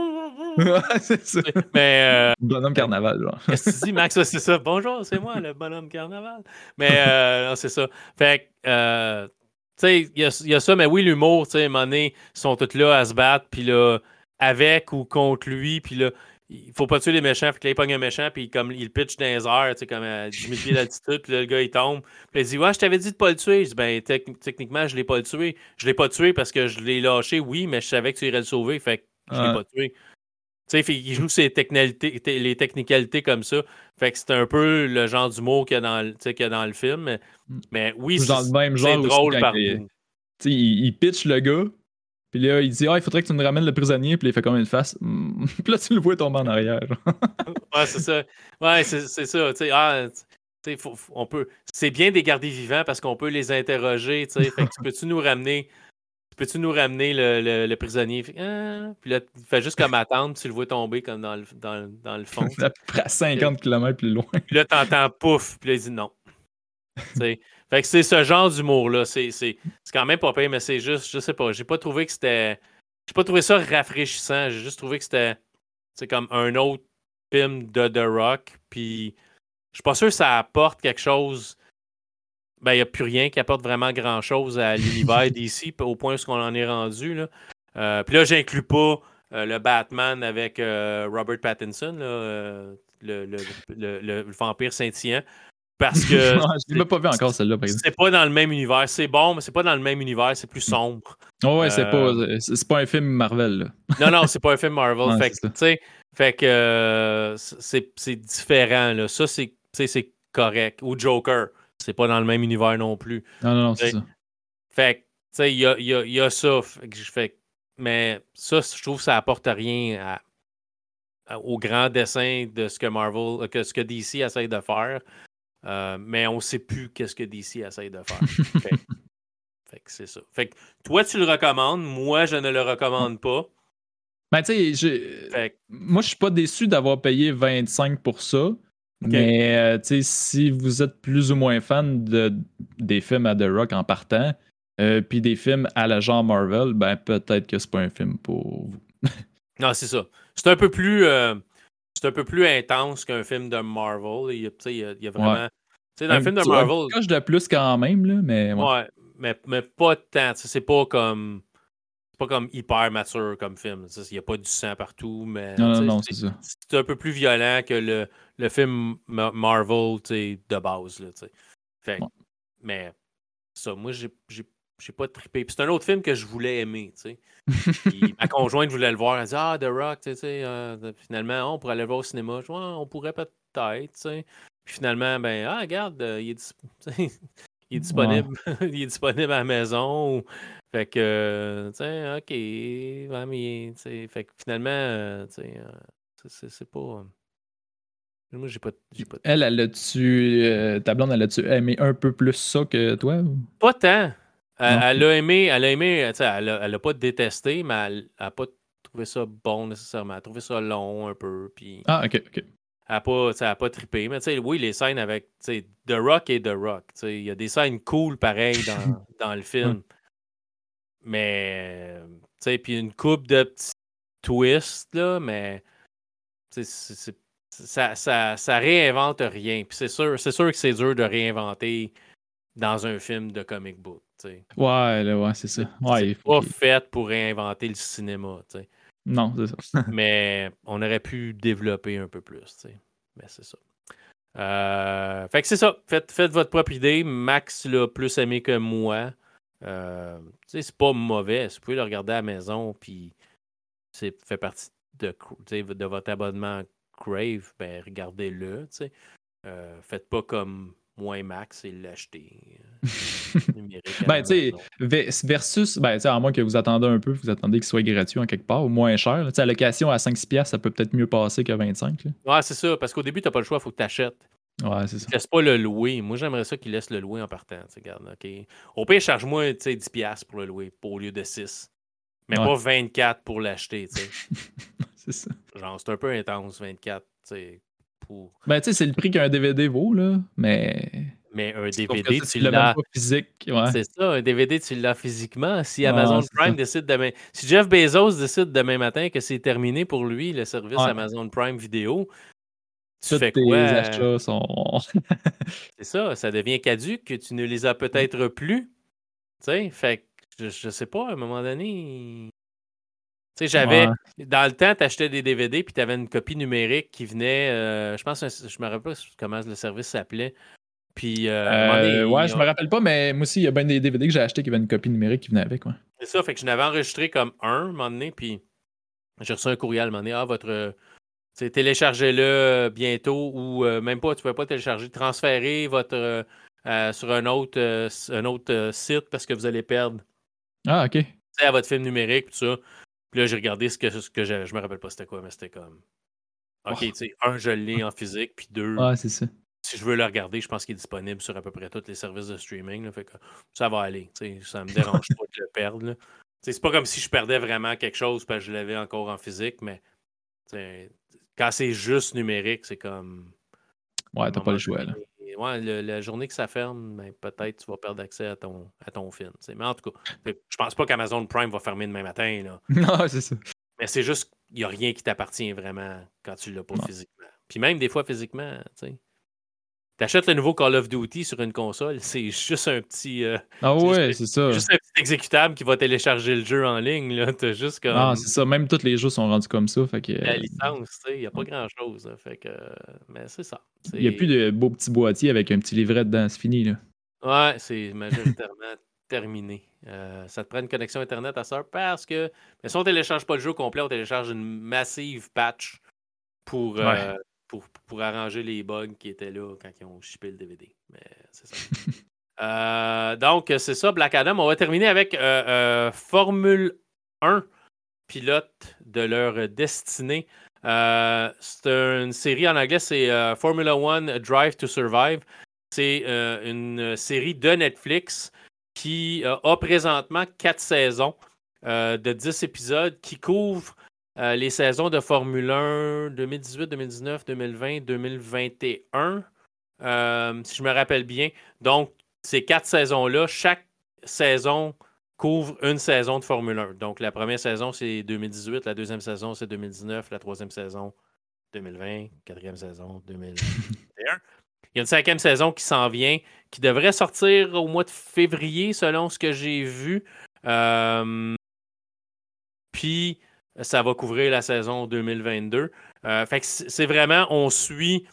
[laughs] c'est ça. Mais. Euh, bonhomme carnaval, genre. [laughs] Qu'est-ce que tu dis, Max? c'est ça. Bonjour, c'est moi, le bonhomme carnaval. Mais euh, [laughs] c'est ça. Fait que. Euh, tu sais, il y, a ça, mais oui, l'humour, tu sais, à un moment donné, ils sont tous là à se battre, puis là, avec ou contre lui. Puis là, il faut pas tuer les méchants. Fait que là, il pogne un méchant, puis comme, il pitch dans les airs, tu sais, comme à 10 000 pieds d'altitude, puis là, le gars, il tombe. Puis il dit Ouais, je t'avais dit de pas le tuer. Je dis Ben, techniquement, je l'ai pas tué. Je l'ai pas tué parce que je l'ai lâché, oui, mais je savais que tu irais le sauver. Fait que je l'ai pas tué. Tu sais, il joue ses technicalités, les technicalités comme ça. Fait que c'est un peu le genre d'humour qu'il y, a dans, qu'il y a dans le film. Mais, oui, c'est drôle par il, il pitch le gars, puis là, il dit Ah, il faudrait que tu me ramènes le prisonnier. Puis il fait comme une face. [laughs] puis là, tu le vois tomber en arrière. [laughs] ouais, c'est ça. Ouais, c'est ça. Tu sais, ah, faut, on peut... C'est bien de les garder vivants parce qu'on peut les interroger. Fait que peux-tu nous ramener. Peux-tu nous ramener le, le, prisonnier? Ah, puis là, il fait juste comme attendre, puis tu le vois tomber comme dans le, dans, dans le fond. [laughs] à peu près 50 km plus loin. Puis là, t'entends pouf, puis là, il dit non. Fait que c'est ce genre d'humour-là. C'est quand même pas pire, mais c'est juste, je sais pas, j'ai pas trouvé que c'était. J'ai pas trouvé ça rafraîchissant. J'ai juste trouvé que c'était c'est comme un autre film de The Rock. Puis je suis pas sûr que ça apporte quelque chose. Ben, il n'y a plus rien qui apporte vraiment grand-chose à [laughs] l'univers d'ici, au point où on en est rendu. Là. Euh, puis là, j'inclus pas euh, le Batman avec euh, Robert Pattinson, le, le, le, le, vampire scintillant. Parce que. [laughs] je l'ai pas vu encore celle-là, C'est pas dans le même univers. C'est bon, mais c'est pas dans le même univers, c'est plus sombre. Oh ouais, c'est pas, euh, c'est pas un film Marvel. Là. non, non, c'est pas un film Marvel. [laughs] fait, que, fait que euh, c'est différent. Là. Ça, c'est correct. Ou Joker, c'est pas dans le même univers non plus. Non, non, non, c'est ça. Fait que, tu sais, il y a, y, a, y a, ça. Fait, mais ça, je trouve que ça apporte rien au grand dessin de ce que Marvel, que ce que DC essaie de faire. Euh, mais on ne sait plus qu'est-ce que DC essaye de faire. [laughs] fait, que c'est ça. Fait que toi, tu le recommandes. Moi, je ne le recommande pas. Ben, tu sais, moi, je suis pas déçu d'avoir payé 25 pour ça. Mais, euh, tu sais, si vous êtes plus ou moins fan de, des films à The Rock en partant, euh, puis des films à la genre Marvel, ben, peut-être que c'est pas un film pour vous. [laughs] non, c'est ça. C'est un peu plus c'est un peu plus intense qu'un film de Marvel. Il y a, il y a, vraiment. Tu sais, dans un, film de Marvel. Un de plus quand même, là, mais. Ouais, mais, mais pas tant. C'est pas comme. C'est pas comme hyper mature comme film. Il n'y a pas du sang partout, mais. Non, non, non, c'est ça. C'est un peu plus violent que le, le film Marvel de base. Là, fait, Mais ça, moi, j'ai j'ai pas trippé. Puis c'est un autre film que je voulais aimer, tu sais. ma [laughs] conjointe voulait le voir. Elle dit Ah, The Rock, tu sais, euh, finalement, on pourrait aller le voir au cinéma. Je on pourrait peut-être, tu sais. Puis finalement, ben, ah, regarde, euh, il, est [laughs] il, est disponible. [laughs] il est disponible à la maison. Fait que, tu sais, ok. Ouais, mais, fait que finalement, euh, tu sais, c'est pas. Moi, j'ai pas, pas. Elle, elle a-tu. ta blonde, elle a-tu aimé un peu plus ça que toi? Pas tant. Elle, a aimé, elle a aimé, elle a, pas détesté, mais elle n'a pas trouvé ça bon nécessairement. Elle a trouvé ça long un peu. Puis ah, ok, ok. Elle n'a pas, a pas trippé. Mais oui, les scènes avec The Rock et The Rock. Il y a des scènes cool pareil dans, [laughs] dans le film. Mais, tu sais, puis une coupe de petits twists, là, mais ça, ça, ça réinvente rien. Puis c'est sûr, sûr que c'est dur de réinventer dans un film de comic book. Ouais, là, ouais, c'est ça. Ouais, c'est pas fait pour réinventer le cinéma. Non, c'est ça. [laughs] Mais on aurait pu développer un peu plus. Mais c'est ça. Euh, fait que c'est ça. Faites, faites, votre propre idée. Max l'a plus aimé que moi. Euh, c'est pas mauvais. Vous pouvez le regarder à la maison. Puis c'est fait partie de, de votre abonnement Crave. Ben, regardez-le. Euh, faites pas comme moins max et l'acheter. Euh, [laughs] ben, tu sais, versus, ben, à moins que vous attendez un peu, vous attendez qu'il soit gratuit en quelque part ou moins cher. Tu sais, location à 5-6$, ça peut peut-être mieux passer que 25$. Ouais, c'est ça, parce qu'au début, tu n'as pas le choix, il faut que tu achètes. Ouais, c'est ça. Laisse pas le louer. Moi, j'aimerais ça qu'il laisse le louer en partant. Regarde, OK. Au pire, charge-moi 10$ pour le louer au lieu de 6. Mais pas 24 pour l'acheter. [laughs] c'est ça. Genre, c'est un peu intense, 24. Ben, tu sais, c'est le prix qu'un DVD vaut, là, mais. Mais un DVD, tu l'as. physique. C'est ça, un DVD, tu l'as physiquement. Si Amazon Prime décide demain. Si Jeff Bezos décide demain matin que c'est terminé pour lui, le service Amazon Prime Vidéo, tu fais quoi? achats sont. [laughs] c'est ça, ça devient caduque, que tu ne les as peut-être plus. Tu sais, fait que je, je sais pas, à un moment donné Tu sais, j'avais. Dans le temps, tu achetais des DVD, puis tu avais une copie numérique qui venait. Euh, je pense, je me rappelle pas comment le service s'appelait. Puis. Euh, ouais, je me rappelle pas, mais moi aussi, il y a bien des DVD que j'ai acheté qui avaient une copie numérique qui venait avec. Ouais. C'est ça, fait que je n'avais enregistré comme un, un moment donné, puis j'ai reçu un courriel à un moment donné. Ah, votre. Téléchargez-le bientôt, ou même pas, tu ne pouvais pas télécharger. Transférez votre. sur un autre, un autre site parce que vous allez perdre. Ah, OK. À votre film numérique, tout ça. Puis là, j'ai regardé ce que, ce que je me rappelle pas c'était quoi, mais c'était comme. OK, oh. tu sais, un, je l'ai en physique, puis deux. Ah, c'est ça. Si je veux le regarder, je pense qu'il est disponible sur à peu près tous les services de streaming. fait que ça va aller. sais ça me dérange pas de le perdre. C'est pas comme si je perdais vraiment quelque chose parce que je l'avais encore en physique, mais quand c'est juste numérique, c'est comme. Ouais, t'as pas le choix. Là ouais, la journée que ça ferme, ben, peut-être tu vas perdre accès à ton, à ton film. Mais en tout cas, je pense pas qu'Amazon Prime va fermer demain matin. Là. [laughs] Non, c'est ça. Mais c'est juste qu'il n'y a rien qui t'appartient vraiment quand tu l'as pas physiquement. Puis même des fois physiquement, tu sais. T'achètes le nouveau Call of Duty sur une console, [laughs] c'est juste un petit. Euh, ah ouais, c'est ça. Juste un petit exécutable qui va télécharger le jeu en ligne. Là. Juste comme. Ah, c'est ça. Même tous les jeux sont rendus comme ça. Fait que, La licence, tu sais, il n'y a pas grand chose. Fait que... Mais c'est ça. Il n'y a plus de beaux petits boîtiers avec un petit livret dedans, c'est fini. Là. Ouais, c'est majoritairement [laughs] terminé. Euh, ça te prend une connexion Internet à ça parce que. Mais si on ne télécharge pas le jeu complet, on télécharge une massive patch pour. Euh, pour, arranger les bugs qui étaient là quand ils ont shippé le DVD. Mais c'est ça. [laughs] Euh, donc, c'est ça, Black Adam. On va terminer avec euh, euh, Formule 1, pilote de leur destinée. c'est une série en anglais, c'est Formula One Drive to Survive. C'est une série de Netflix qui a présentement quatre saisons de 10 épisodes qui couvrent euh, les saisons de Formule 1 2018, 2019, 2020, 2021, si je me rappelle bien. Donc, ces quatre saisons-là, chaque saison couvre une saison de Formule 1. Donc, la première saison, c'est 2018, la deuxième saison, c'est 2019, la troisième saison, 2020, quatrième saison, 2021. Il y a une cinquième saison qui s'en vient, qui devrait sortir au mois de février, selon ce que j'ai vu. Euh, puis, ça va couvrir la saison 2022. Euh, fait c'est vraiment, on suit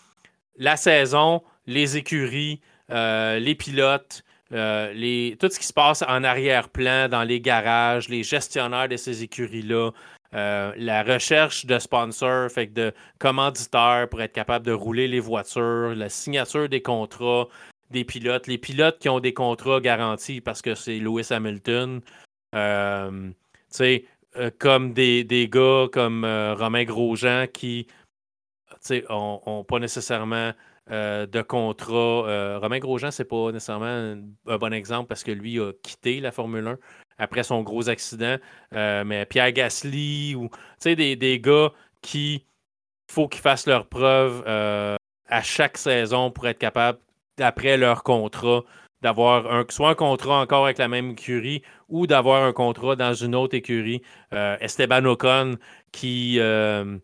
la saison, les écuries, euh, les pilotes, euh, les, tout ce qui se passe en arrière-plan, dans les garages, les gestionnaires de ces écuries-là, la recherche de sponsors, fait de commanditeurs pour être capable de rouler les voitures, la signature des contrats des pilotes, les pilotes qui ont des contrats garantis parce que c'est Lewis Hamilton. sais, euh, comme des, des, gars comme euh, Romain Grosjean qui n'ont pas nécessairement euh, de contrat. Romain Grosjean, c'est pas nécessairement un, bon exemple parce que lui a quitté la Formule 1 après son gros accident. mais Pierre Gasly ou des, des gars qui faut qu'ils fassent leurs preuves à chaque saison pour être capable, d'après leur contrat, d'avoir un, soit un contrat encore avec la même écurie ou d'avoir un contrat dans une autre écurie. Euh, Esteban Ocon qui euh,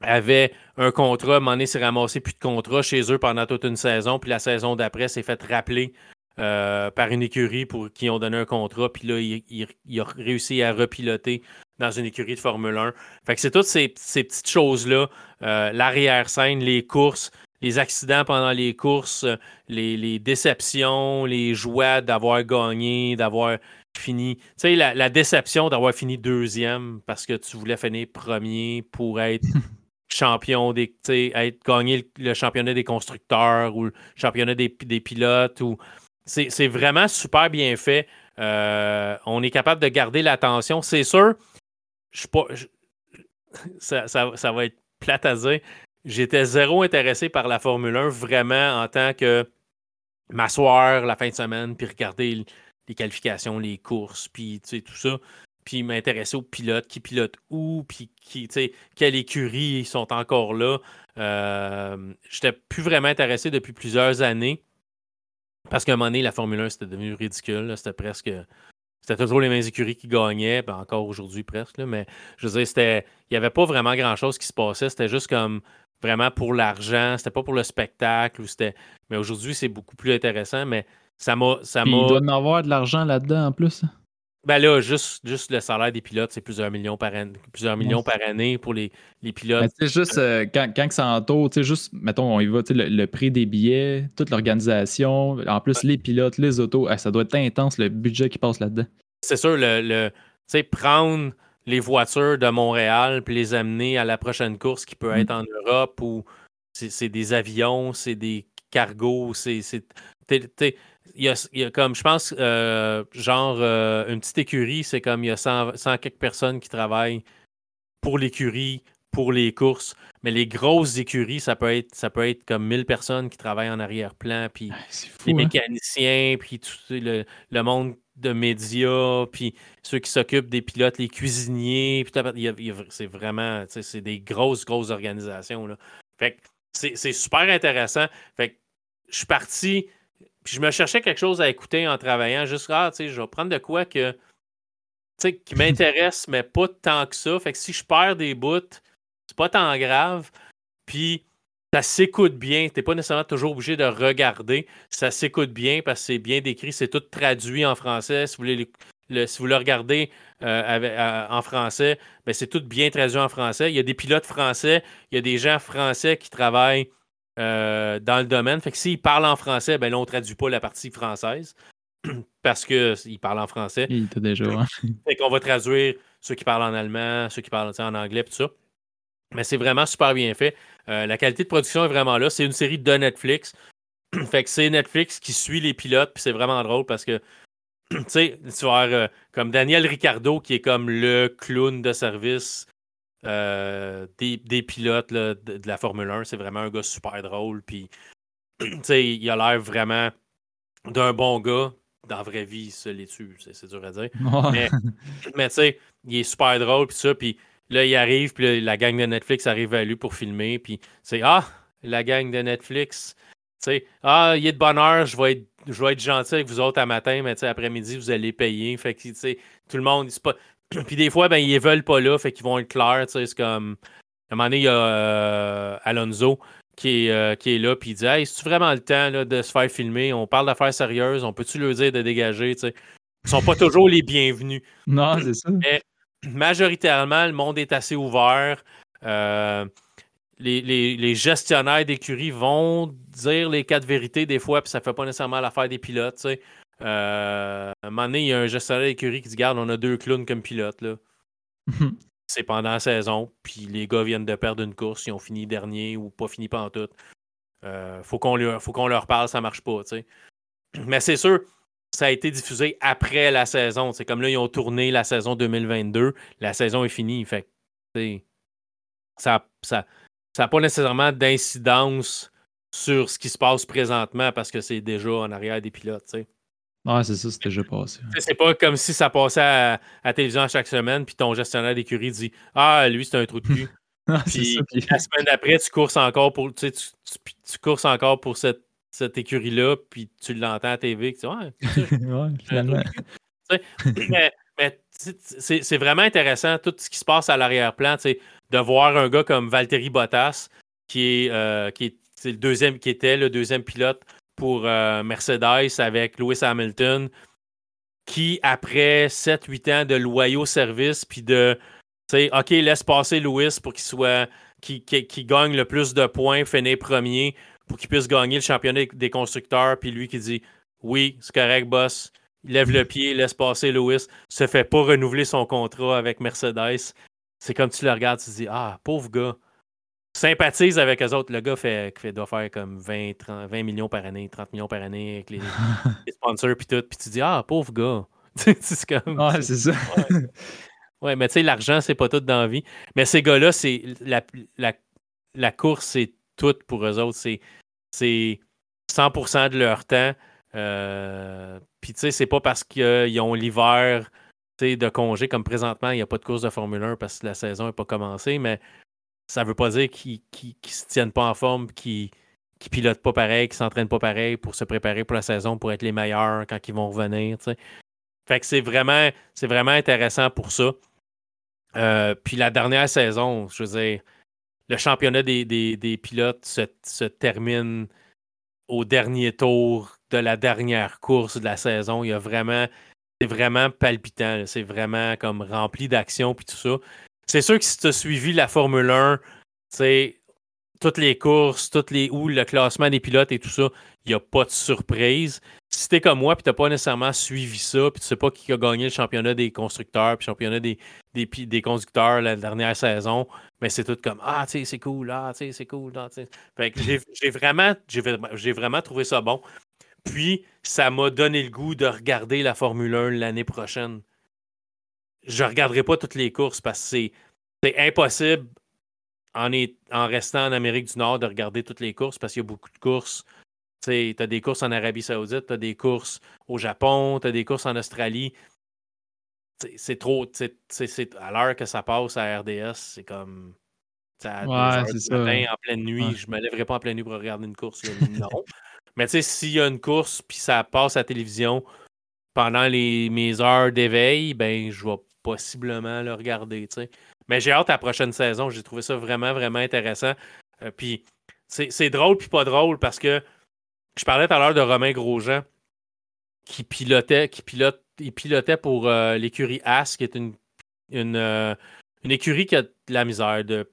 avait un contrat, à un moment donné, s'est ramassé plus de contrat chez eux pendant toute une saison, puis la saison d'après s'est fait rappeler euh, par une écurie pour qui ont donné un contrat, puis là, il, a réussi à repiloter dans une écurie de Formule 1. Fait que c'est toutes ces, ces petites choses-là, l'arrière-scène, les courses, les accidents pendant les courses, les, déceptions, les joies d'avoir gagné, d'avoir fini. Tu sais, la, déception d'avoir fini deuxième parce que tu voulais finir premier pour être [laughs] champion des. Être gagné le, championnat des constructeurs ou le championnat des, pilotes. Ou... C'est vraiment super bien fait. Euh, on est capable de garder l'attention. C'est sûr, je pas. ça, ça, va être plate à dire j'étais zéro intéressé par la Formule 1, vraiment en tant que m'asseoir la fin de semaine, puis regarder les qualifications, les courses, puis tout ça. Puis m'intéresser aux pilotes, qui pilotent où, puis qui, quelle écurie ils sont encore là. Euh, j'étais plus vraiment intéressé depuis plusieurs années. Parce qu'à un moment donné, la Formule 1, c'était devenu ridicule. C'était presque c'était toujours les mêmes écuries qui gagnaient, ben encore aujourd'hui presque, mais je veux dire, il n'y avait pas vraiment grand-chose qui se passait. C'était juste comme vraiment pour l'argent, c'était pas pour le spectacle. Ou c'était... Mais aujourd'hui, c'est beaucoup plus intéressant, mais ça m'a. Ça Il doit en avoir de l'argent là-dedans en plus. Ben là, juste, juste le salaire des pilotes, c'est plusieurs millions par année, plusieurs millions par année pour les, les pilotes. C'est juste euh, quand, quand ça entoure, tu sais, juste, mettons, on y va, le, le prix des billets, toute l'organisation, en plus les pilotes, les autos, ça doit être intense le budget qui passe là-dedans. C'est sûr, le, le tu sais, prendre les voitures de Montréal puis les amener à la prochaine course qui peut mm. être en Europe ou c'est des avions, c'est des cargos, c'est il y, a, comme, je pense, euh, genre, euh, une petite écurie, c'est comme il y a 100, quelques personnes qui travaillent pour l'écurie, pour les courses. Mais les grosses écuries, ça peut être, ça peut être comme 1000 personnes qui travaillent en arrière-plan, puis les hein? mécaniciens, puis tout le, monde de médias, puis ceux qui s'occupent des pilotes, les cuisiniers. c'est vraiment, c'est des grosses, grosses organisations. Là. Fait c'est super intéressant. Fait que je suis parti je me cherchais quelque chose à écouter en travaillant. Juste, ah, tu sais, je vais prendre de quoi que, qui [laughs] m'intéresse, mais pas tant que ça. Fait que si je perds des bouts, c'est pas tant grave. Puis, ça s'écoute bien. Tu n'es pas nécessairement toujours obligé de regarder. Ça s'écoute bien parce que c'est bien décrit. C'est tout traduit en français. Si vous, voulez le, si vous le regardez euh, euh, en français, ben c'est tout bien traduit en français. Il y a des pilotes français. Il y a des gens français qui travaillent euh, dans le domaine. Fait que s'il parle en français, ben là, on ne traduit pas la partie française [clears throat] parce qu'il parle en français. Il était déjà. Fait qu'on va traduire ceux qui parlent en allemand, ceux qui parlent en anglais, tout ça. Mais c'est vraiment super bien fait. Euh, la qualité de production est vraiment là. C'est une série de Netflix. [clears throat] fait que c'est Netflix qui suit les pilotes, puis c'est vraiment drôle parce que [clears throat] tu sais, tu vas avoir euh, comme Daniel Ricardo qui est comme le clown de service euh, des, pilotes de, la Formule 1. C'est vraiment un gars super drôle. Puis, [clears throat] il a l'air vraiment d'un bon gars. Dans la vraie vie, il se l'est c'est dur à dire. Mais, tu sais, il est super drôle. Puis ça, puis là, il arrive, puis la gang de Netflix arrive à lui pour filmer. Puis c'est Ah, la gang de Netflix. sais ah, il est de bonne heure, je vais être, je vais être gentil avec vous autres à matin, mais après-midi, vous allez payer. Fait que, tout le monde, c'est pas, [clears throat] puis des fois, ben, ils veulent pas là, fait qu'ils vont être clairs. C'est comme. À un moment donné, il y a euh, Alonso qui est, euh, qui est là, puis il dit Hey, c'est-tu vraiment le temps là, de se faire filmer? On parle d'affaires sérieuses, on peut-tu leur dire de dégager Ils Ils sont pas toujours les bienvenus. Non, c'est ça. Mais majoritairement, le monde est assez ouvert. Euh, les, les, gestionnaires d'écurie vont dire les quatre vérités des fois, puis ça fait pas nécessairement l'affaire des pilotes. Euh, à un moment donné, il y a un gestionnaire d'écurie qui dit Garde, on a deux clowns comme pilote. Là. c'est pendant la saison, puis les gars viennent de perdre une course, ils ont fini dernier ou pas fini pas en tout. Euh, faut qu'on leur, parle, ça marche pas. Mais c'est sûr, ça a été diffusé après la saison. C'est comme là, ils ont tourné la saison 2022. La saison est finie. Fait ça n'a ça, ça pas nécessairement d'incidence sur ce qui se passe présentement parce que c'est déjà en arrière des pilotes. sais. Ouais, c'est ça, c'était déjà passé. C'est pas comme si ça passait à, la télévision chaque semaine, puis ton gestionnaire d'écurie dit Ah, lui, c'est un trou de cul. [laughs] puis, la semaine d'après, tu courses encore pour, tu, tu, tu, courses encore pour cette, cette écurie-là, puis tu l'entends à la TV. Tu ouais, [laughs] mais, mais c'est vraiment intéressant tout ce qui se passe à l'arrière-plan, de voir un gars comme Valtteri Bottas, qui est, euh, qui est le deuxième, qui était le deuxième pilote pour euh, Mercedes avec Lewis Hamilton, qui, après 7-8 ans de loyaux services, puis de, OK, laisse passer Lewis pour qu'il soit, qui, gagne le plus de points, finir premier, pour qu'il puisse gagner le championnat des constructeurs, puis lui qui dit, oui, c'est correct, boss, il lève le pied, laisse passer Lewis, se fait pas renouveler son contrat avec Mercedes. C'est comme tu le regardes, tu te dis, ah, pauvre gars sympathise avec eux autres. Le gars fait, fait, doit faire comme 20, 20 millions par année, 30 millions par année avec [laughs] les, sponsors puis tout. Puis tu dis, ah, pauvre gars. [laughs] c'est comme. Ouais, c'est ça. ouais. mais tu sais, l'argent, c'est pas tout dans la vie. Mais ces gars-là, c'est la, la, la, course, c'est tout pour eux autres. C'est 100% de leur temps. Euh, puis tu sais, c'est pas parce qu'ils ont l'hiver de congé, comme présentement, il n'y a pas de course de Formule 1 parce que la saison n'est pas commencée, mais ça veut pas dire qu'ils ne se tiennent pas en forme, qu'ils ne pilotent pas pareil, qu'ils s'entraînent pas pareil pour se préparer pour la saison, pour être les meilleurs quand ils vont revenir. Fait que c'est vraiment, c'est vraiment intéressant pour ça. Euh, puis la dernière saison, je veux dire, le championnat des, pilotes se, termine au dernier tour de la dernière course de la saison. Il y a vraiment c'est vraiment palpitant. C'est vraiment comme rempli d'action puis tout ça. C'est sûr que si tu as suivi la Formule 1, tu toutes les courses, toutes les où le classement des pilotes et tout ça, il n'y a pas de surprise. Si t'es comme moi puis t'as pas nécessairement suivi ça, puis tu sais pas qui a gagné le championnat des constructeurs, puis le championnat des, des, conducteurs la dernière saison, mais c'est tout comme Ah, tu c'est cool, ah, tu c'est cool. Ah, j'ai vraiment, j'ai vraiment trouvé ça bon. Puis, ça m'a donné le goût de regarder la Formule 1 l'année prochaine. Je regarderai pas toutes les courses parce que c'est impossible en, en restant en Amérique du Nord de regarder toutes les courses parce qu'il y a beaucoup de courses. Tu as des courses en Arabie Saoudite, tu as des courses au Japon, tu as des courses en Australie. C'est trop. à l'heure que ça passe à RDS, c'est comme. Ouais, c'est ça. en pleine nuit, je me lèverai pas en pleine nuit pour regarder une course. non. [laughs] Mais tu sais, s'il y a une course puis ça passe à la télévision pendant les, mes heures d'éveil, ben je vais possiblement le regarder. Mais j'ai hâte à la prochaine saison. J'ai trouvé ça vraiment, vraiment intéressant. Euh, puis c'est drôle puis pas drôle parce que je parlais tout à l'heure de Romain Grosjean qui pilotait, qui pilote, il pilotait pour euh, l'écurie As, qui est une, une, euh, une, écurie qui a de la misère de,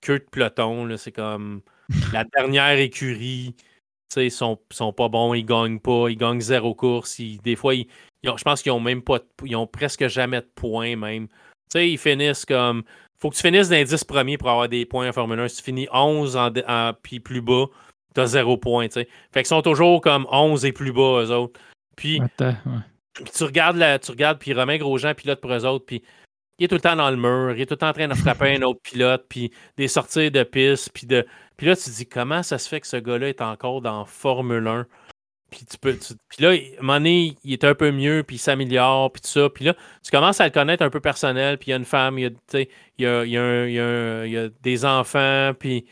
queue de peloton. C'est comme la dernière écurie ils sont, sont pas bons, ils gagnent pas, ils gagnent zéro course. des fois, ils, je pense qu'ils ont même pas ils ont presque jamais de points même. Sais ils finissent comme. Faut que tu finisses dans les 10 premiers pour avoir des points en Formule 1. Si tu finis 11 en, puis plus bas, tu as zéro point. Fait qu'ils sont toujours comme 11 et plus bas, eux autres. Puis, tu regardes, la, tu regardes, puis Romain Grosjean pilote pour eux autres, puis il est tout le temps dans le mur, il est tout le temps en train de frapper [laughs] un autre pilote, puis des sorties de piste, puis de. Puis là, tu te dis comment ça se fait que ce gars-là est encore dans Formule 1? Puis tu peux. puis là, à un moment donné, il est un peu mieux, puis il s'améliore, puis tout ça. Puis là, tu commences à le connaître un peu personnel, puis il y a une femme, il y a, des enfants, puis,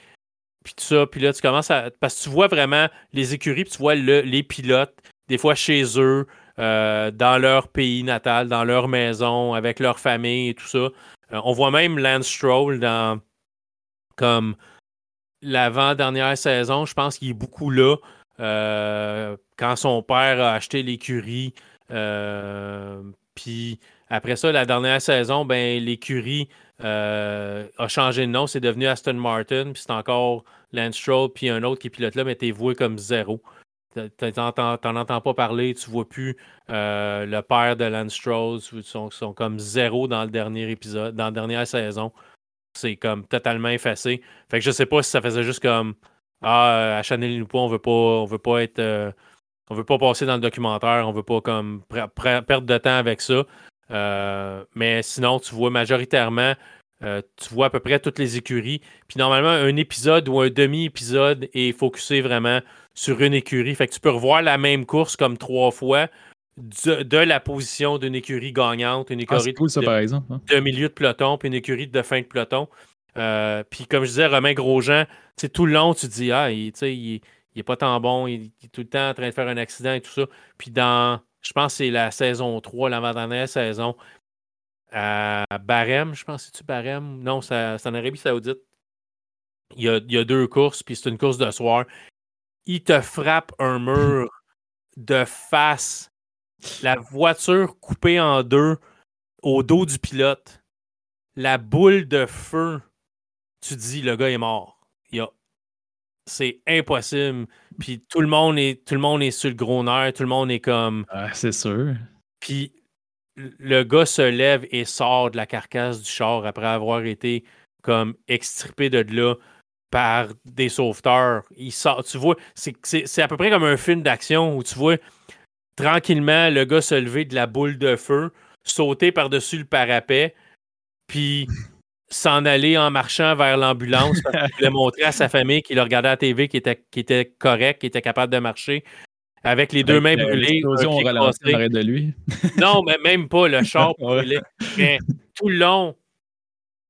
puis tout ça. Puis là, tu commences à. Parce que tu vois vraiment les écuries, puis tu vois le, les pilotes, des fois chez eux, euh, dans leur pays natal, dans leur maison, avec leur famille et tout ça. Euh, on voit même Lance Stroll dans comme l'avant-dernière saison. Je pense qu'il est beaucoup là. Euh, quand son père a acheté l'écurie. Puis après ça, la dernière saison, ben, l'écurie a changé de nom. C'est devenu Aston Martin. Puis c'est encore Lance Stroll. Puis un autre qui pilote là, mais t'es voué comme zéro. T'en entends pas parler, tu vois plus euh, le père de Lance ils sont, sont, comme zéro dans le dernier épisode, dans la dernière saison. C'est comme totalement effacé. Fait que je sais pas si ça faisait juste comme Ah, à Chanel pas, on veut pas, on veut pas être. Euh, on veut pas passer dans le documentaire, on veut pas comme perdre de temps avec ça. Euh, mais sinon, tu vois majoritairement tu vois à peu près toutes les écuries. Puis normalement, un épisode ou un demi-épisode est focusé vraiment sur une écurie. Fait que tu peux revoir la même course comme trois fois de, la position d'une écurie gagnante, une ah, écurie de, par exemple, hein. de, milieu de peloton, puis une écurie de fin de peloton. Euh, puis comme je disais, Romain Grosjean, tout le long, tu dis, ah, il, il, il est pas tant bon, il, est tout le temps en train de faire un accident et tout ça. Puis dans, je pense que c'est la saison 3, l'avant-dernière saison, à Barème, je pense, c'est-tu Barème? Non, c'est en Arabie Saoudite. Il y, a, il y a deux courses, puis c'est une course de soir il te frappe un mur de face, la voiture coupée en deux au dos du pilote, la boule de feu, tu dis le gars est mort. C'est impossible. Puis tout le monde est tout le monde est sur le gros nerf, tout le monde est comme. Ah, c'est sûr. Puis le gars se lève et sort de la carcasse du char après avoir été comme extirpé de là par des sauveteurs. Il sort, tu vois, c'est à peu près comme un film d'action où tu vois tranquillement le gars se lever de la boule de feu, sauter par-dessus le parapet, puis s'en aller en marchant vers l'ambulance parce qu'il voulait montrer à sa famille qu'il regardait à la TV, qui était, qui était correct, qui était capable de marcher. Avec les deux mains brûlées. de lui. [laughs] non, mais même pas le char [laughs] brûlé. tout le long,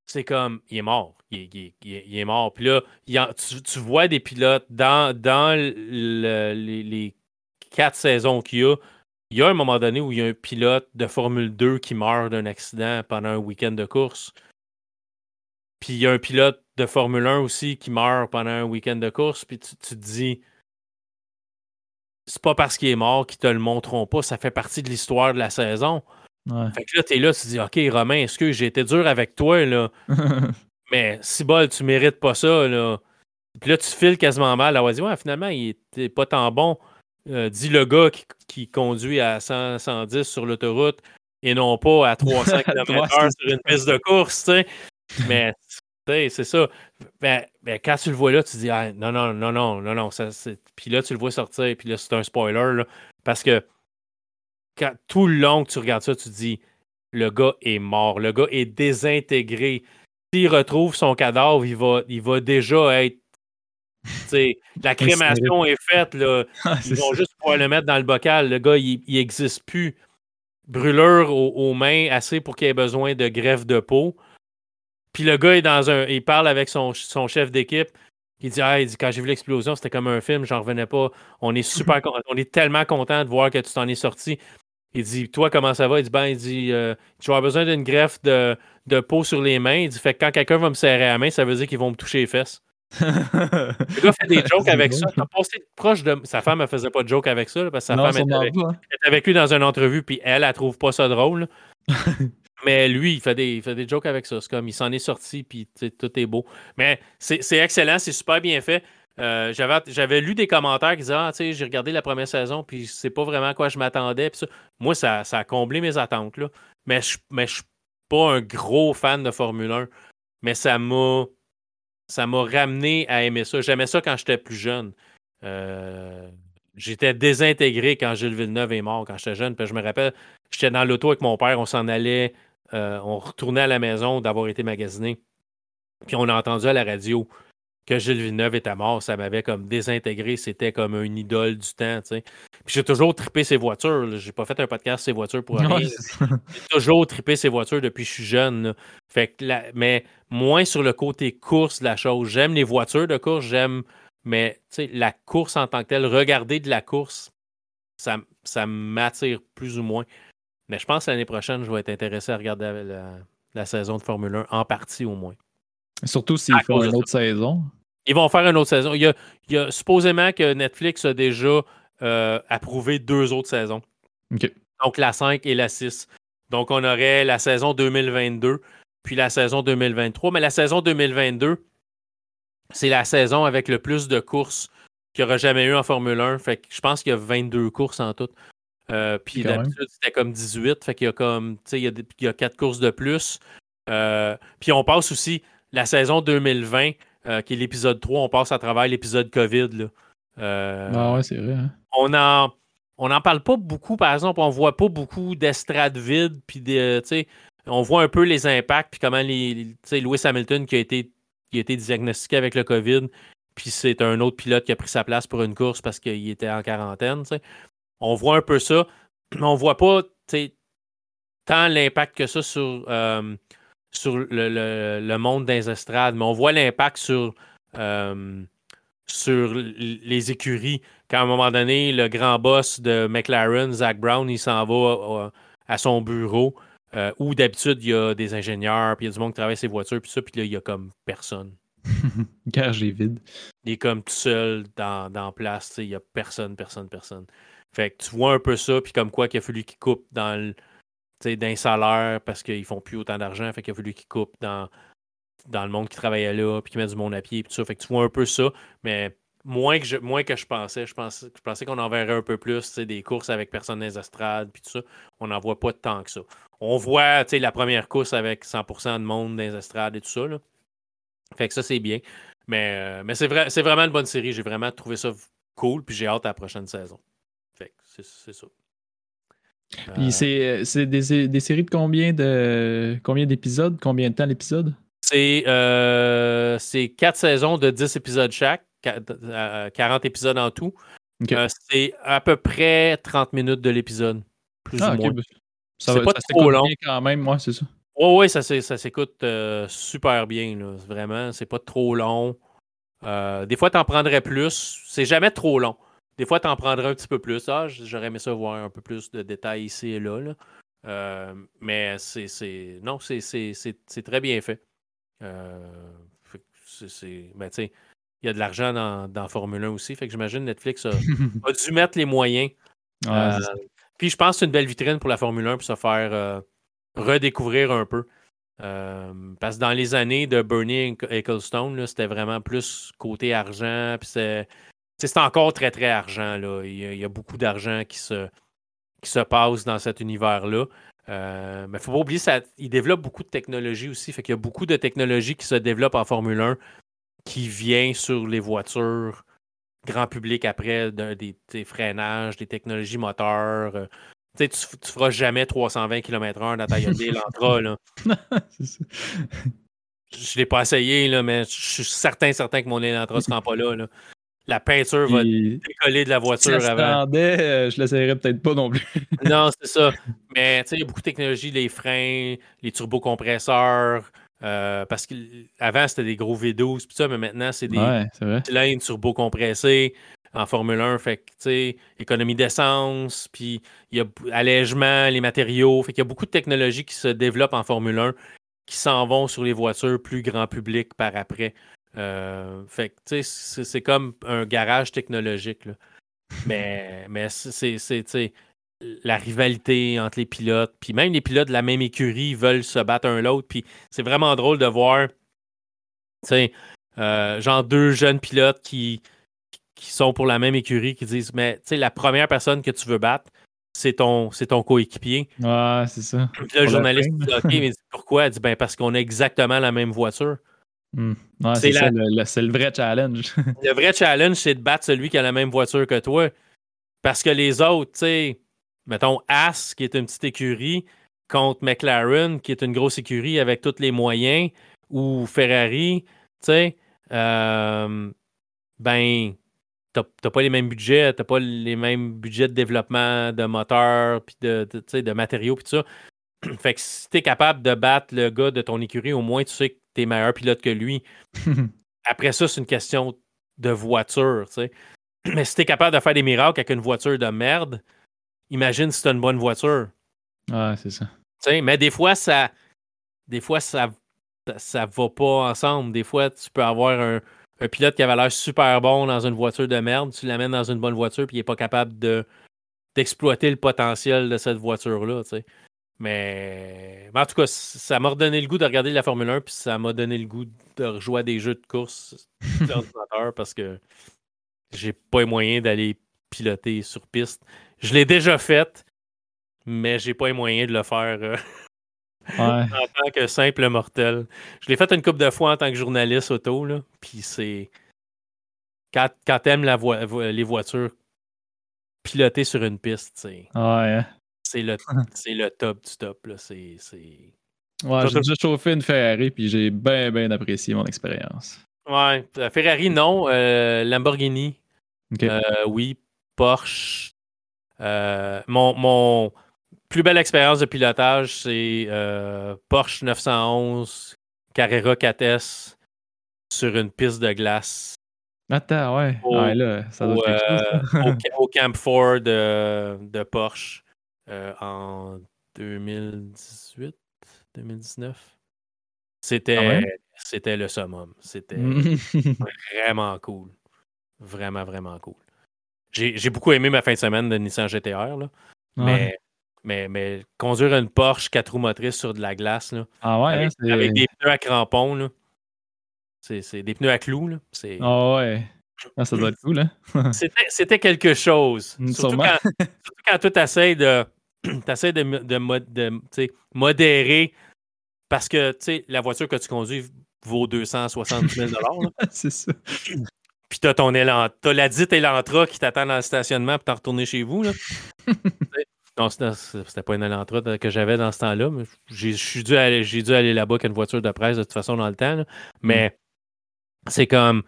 c'est comme, il est mort il, est mort. Puis là, tu, vois des pilotes dans, dans les, quatre saisons qu'il y a. Il y a un moment donné où il y a un pilote de Formule 2 qui meurt d'un accident pendant un week-end de course. Puis il y a un pilote de Formule 1 aussi qui meurt pendant un week-end de course. Puis tu, te dis, c'est pas parce qu'il est mort qu'ils te le montreront pas. Ça fait partie de l'histoire de la saison. Fait que là, t'es là, tu te dis, OK, Romain, est-ce que j'ai été dur avec toi, là? [laughs] mais si bol, tu mérites pas ça, là. Puis là, tu files quasiment mal. Alors, dit, ouais, finalement, il était pas tant bon. Euh, dit le gars qui, conduit à 100, 110 sur l'autoroute et non pas à 300 [laughs] km/h sur une piste de course, tu sais. Mais, c'est ça. Ben, ben, quand tu le vois là, tu dis, ah, non, non, non, non, non, non. Ça, puis là, tu le vois sortir, puis là, c'est un spoiler, là, parce que quand, tout le long que tu regardes ça, tu te dis, le gars est mort, le gars est désintégré. S'il retrouve son cadavre, il va, il va déjà être la crémation est faite. Là. Ah, Ils vont juste pouvoir le mettre dans le bocal. Le gars, il n'existe plus. Brûlure aux, mains, assez pour qu'il ait besoin de greffe de peau. Puis le gars est dans un. Il parle avec son, son chef d'équipe. Il dit, ah, il dit Quand j'ai vu l'explosion, c'était comme un film, j'en revenais pas. On est super [laughs] on est tellement content de voir que tu t'en es sorti. Il dit Toi, comment ça va? Il dit Ben, il dit euh, Tu vas avoir besoin d'une greffe de, de, peau sur les mains. Il dit Fait que quand quelqu'un va me serrer la main, ça veut dire qu'ils vont me toucher les fesses [laughs] le gars fait des jokes avec ça. proche de. Sa femme ne faisait pas de joke avec ça, parce que sa femme était avec, était avec, lui dans une entrevue, puis elle, elle trouve pas ça drôle. [laughs] Mais lui, il fait des, il fait des jokes avec ça. C'est comme il s'en est sorti, puis tout est beau. Mais c'est excellent, c'est super bien fait. Euh, J'avais lu des commentaires qui disaient Ah, tu sais, j'ai regardé la première saison, puis c'est pas vraiment à quoi je m'attendais. Moi, ça, ça, a comblé mes attentes. Là. Mais je ne suis pas un gros fan de Formule 1. Mais ça m'a ça m'a ramené à aimer ça. J'aimais ça quand j'étais plus jeune. Euh, j'étais désintégré quand Gilles Villeneuve est mort, quand j'étais jeune. Puis je me rappelle, j'étais dans l'auto avec mon père, on s'en allait, euh, on retournait à la maison d'avoir été magasiné. Puis on a entendu à la radio que Gilles Villeneuve était mort, ça m'avait comme désintégré, c'était comme une idole du temps, tu sais. Puis j'ai toujours trippé ses voitures, j'ai pas fait un podcast ses voitures pour rien. j'ai toujours trippé ses voitures depuis que je suis jeune. Fait que mais moins sur le côté course de la chose. J'aime les voitures de course, j'aime mais la course en tant que telle, regarder de la course, ça, ça m'attire plus ou moins. Mais je pense que l'année prochaine, je vais être intéressé à regarder la, saison de Formule 1 en partie au moins. Surtout s'ils font une autre saison. Ils vont faire une autre saison. Il y a, supposément que Netflix a déjà euh, approuvé deux autres saisons. Donc la 5 et la 6. Donc on aurait la saison 2022 puis la saison 2023. Mais la saison 2022, c'est la saison avec le plus de courses qu'il n'y aura jamais eu en Formule 1. Fait que je pense qu'il y a 22 courses en tout. Euh, puis d'habitude, c'était comme 18. Fait qu'il y a comme, tu sais, il, y a 4 courses de plus. Euh, puis on passe aussi la saison 2020 euh, qui est l'épisode 3, on passe à travers l'épisode COVID. Là. Ah ouais, c'est vrai. Hein. On en. On n'en parle pas beaucoup, par exemple, on voit pas beaucoup d'estrades vides, puis on voit un peu les impacts, puis comment les, Lewis Hamilton qui a été qui a été diagnostiqué avec le COVID, puis c'est un autre pilote qui a pris sa place pour une course parce qu'il était en quarantaine. On voit un peu ça, mais on voit pas tant l'impact que ça sur, euh, sur le, monde des estrades, mais on voit l'impact sur, euh, sur les écuries. Quand à un moment donné, le grand boss de McLaren, Zach Brown, il s'en va à, son bureau, euh, où d'habitude, il y a des ingénieurs, puis il y a du monde qui travaille ses voitures, puis ça, puis là, il y a comme personne. [laughs] Garage est vide. Il est comme tout seul dans, dans place, il n'y a personne, personne, personne. Fait que tu vois un peu ça, puis comme quoi qu'il a fallu qu'il coupe dans le d'un salaire parce qu'ils font plus autant d'argent, fait qu'il a fallu qu'ils coupent dans, dans le monde qui travaillait là, puis qu'ils mettent du monde à pied, puis tout ça. Fait que tu vois un peu ça, mais moins que je, moins que je pensais. Je pensais, je pensais qu'on en verrait un peu plus, des courses avec personne dans les estrades, puis tout ça. On n'en voit pas tant que ça. On voit la première course avec 100% de monde dans les estrades et tout ça. Là. Fait que ça, c'est bien. Mais, euh, mais c'est, vrai, c'est vraiment une bonne série. J'ai vraiment trouvé ça cool, puis j'ai hâte à la prochaine saison. C'est ça. Puis euh, c'est des, séries de combien de combien d'épisodes? Combien de temps l'épisode? C'est euh, 4 saisons de 10 épisodes chaque, 40 euh, épisodes en tout. Euh, c'est à peu près 30 minutes de l'épisode, plus ah, ou moins. Ben, c'est pas trop long. quand même, moi, c'est ça. Oui, oui, ça, ça s'écoute super bien. Là. Vraiment, c'est pas trop long. des fois, tu en prendrais plus. C'est jamais trop long. Des fois, tu en prendrais un petit peu plus. Ah, j'aurais aimé ça voir un peu plus de détails ici et là. Euh, mais c'est. Non, c'est très bien fait. Euh, c'est. Ben, il y a de l'argent dans, dans, Formule 1 aussi. Fait que j'imagine Netflix a, [laughs] dû mettre les moyens. Euh, puis je pense que c'est une belle vitrine pour la Formule 1 pour se faire redécouvrir un peu. Parce que dans les années de Bernie Ecclestone, c'était vraiment plus côté argent. Puis c'est encore très, très argent. Là. Il, y a, beaucoup d'argent qui se, qui se passe dans cet univers-là. mais il ne faut pas oublier, ça, il développe beaucoup de technologies aussi. Fait qu'il y a beaucoup de technologies qui se développent en Formule 1 qui vient sur les voitures grand public après, des, freinages, des technologies moteurs. Euh, tu, ne feras jamais 320 km/h dans ta Hyundai [laughs] Elantra. Là. [laughs] je l'ai pas essayé, là, mais je suis certain, certain que mon Elantra ne se rend pas là. La peinture va décoller de la voiture si avant. Euh, je l'essayerais peut-être pas non plus. [laughs] non, c'est ça. Mais il y a beaucoup de technologies, les freins, les turbocompresseurs, euh, parce qu'avant, c'était des gros V12, ça, mais maintenant, c'est des cylindres turbo-compressés en Formule 1. Fait que, tu sais, économie d'essence, puis il y a allègement, les matériaux. Fait qu'il y a beaucoup de technologies qui se développent en Formule 1 qui s'en vont sur les voitures plus grand public par après. Euh, fait que, tu sais, c'est comme un garage technologique. [laughs] mais mais c'est, la rivalité entre les pilotes. Puis même les pilotes de la même écurie veulent se battre un l'autre. Puis c'est vraiment drôle de voir, tu sais, euh, genre deux jeunes pilotes qui, qui sont pour la même écurie qui disent Mais tu sais, la première personne que tu veux battre, c'est ton, c'est ton coéquipier. Ouais, c'est ça. Puis le journaliste dit OK, mais pourquoi? Il dit Ben parce qu'on a exactement la même voiture. Hmm. c'est, le, vrai challenge. [laughs] le vrai challenge, c'est de battre celui qui a la même voiture que toi. Parce que les autres, tu sais, mettons, As, qui est une petite écurie, contre McLaren, qui est une grosse écurie avec tous les moyens, ou Ferrari, tu sais, euh, ben, t'as pas les mêmes budgets, t'as pas les mêmes budgets de développement de moteurs, puis de, de, de matériaux, puis tout ça. [clears throat] fait que si t'es capable de battre le gars de ton écurie, au moins tu sais que t'es meilleur pilote que lui. [laughs] Après ça, c'est une question de voiture, tu sais. [clears throat] Mais si t'es capable de faire des miracles avec une voiture de merde, imagine si tu as une bonne voiture. Ouais, c'est ça. mais des fois, ça. Des fois, ça, ça, va pas ensemble. Des fois, tu peux avoir un, pilote qui avait l'air super bon dans une voiture de merde, tu l'amènes dans une bonne voiture, puis il n'est pas capable de, d'exploiter le potentiel de cette voiture-là. Mais... mais, en tout cas, ça m'a redonné le goût de regarder la Formule 1, puis ça m'a donné le goût de rejouer des jeux de course [laughs] d'ordinateur parce que j'ai pas les moyens d'aller piloter sur piste. Je l'ai déjà fait, mais j'ai pas les moyens de le faire euh, [laughs] en tant que simple mortel. Je l'ai fait une couple de fois en tant que journaliste auto, là, puis c'est... Quand, quand t'aimes la les voitures pilotées sur une piste, c'est... Hein. C'est le, [laughs] le top du top, là. C'est... Ouais, j'ai déjà chauffé une Ferrari, puis j'ai bien, bien apprécié mon expérience. Ouais, Ferrari, non. Euh, Lamborghini, euh, oui. Porsche, euh, mon, plus belle expérience de pilotage, c'est Porsche 911 Carrera 4S sur une piste de glace. Attends, ouais. Au, là, ça doit euh, au, Camp 4 de, de Porsche en 2018, 2019. C'était, ah c'était le summum. C'était [laughs] vraiment cool. Vraiment, vraiment cool. J'ai beaucoup aimé ma fin de semaine de Nissan GTR. Là. Mais, mais, mais, conduire une Porsche 4 roues motrices sur de la glace, là, ah ouais, avec, avec, des pneus à crampons, c'est des pneus à clous. Là. Ah ouais. Ah, ça doit être cool, hein? [laughs] C'était quelque chose. [laughs] Surtout quand, surtout quand, tu essaies de, essaies de, de, de modérer parce que la voiture que tu conduis vaut 260 000 [laughs] C'est ça. Puis t'as ton élan, t'as la dite Elantra qui t'attend dans le stationnement pour t'en retourner chez vous. Là. [laughs] non, c'était pas une Elantra que j'avais dans ce temps-là. J'ai dû aller, aller là-bas avec une voiture de presse de toute façon dans le temps. Mais mm. c'est comme.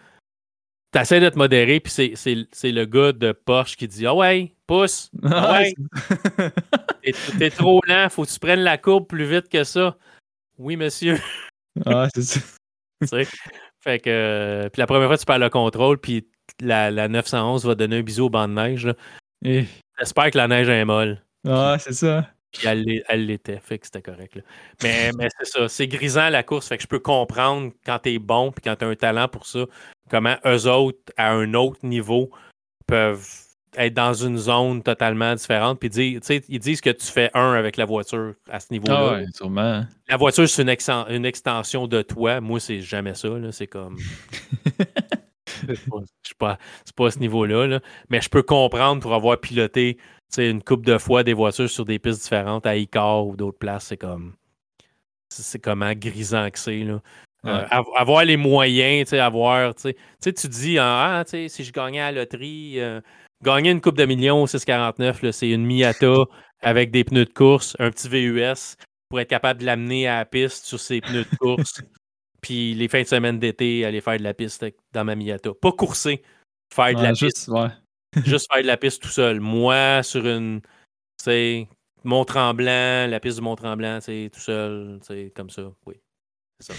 T'essaies de te modérer, puis c'est le gars de Porsche qui dit Ah ouais, pousse. [laughs] Ah ouais. T'es trop lent, faut que tu prennes la courbe plus vite que ça. Oui, monsieur. [laughs] Ah, c'est ça. Fait que, euh, puis la première fois, tu perds le contrôle, puis la, la 911 va donner un bisou au banc de neige. Et... J'espère que la neige est molle. Ah, c'est ça. Puis elle l'était, fait que c'était correct. Mais, mais c'est ça, c'est grisant la course, fait que je peux comprendre quand t'es bon puis quand t'as un talent pour ça, comment eux autres, à un autre niveau, peuvent être dans une zone totalement différente. Puis dire, ils disent que tu fais un avec la voiture à ce niveau-là. Ah ouais, sûrement. La voiture, c'est une, une, extension de toi. Moi, c'est jamais ça. C'est comme. [laughs] c'est pas, pas à ce niveau-là. Là. Mais je peux comprendre pour avoir piloté une coupe de fois des voitures sur des pistes différentes à Icar ou d'autres places. C'est comme. C'est comment grisant que c'est. Euh, avoir les moyens, avoir, tu sais, tu dis, ah, si je gagnais à la loterie, euh, gagner une coupe de millions au 649, c'est une Miata [laughs] avec des pneus de course, un petit VUS pour être capable de l'amener à la piste sur ses pneus de course. [laughs] puis les fins de semaine d'été, aller faire de la piste dans ma Miata. Pas courser, faire de la juste, piste. Juste faire de la piste tout seul. Moi, sur une, tu Mont-Tremblant, la piste du Mont-Tremblant, tout seul, comme ça. Oui, c'est ça.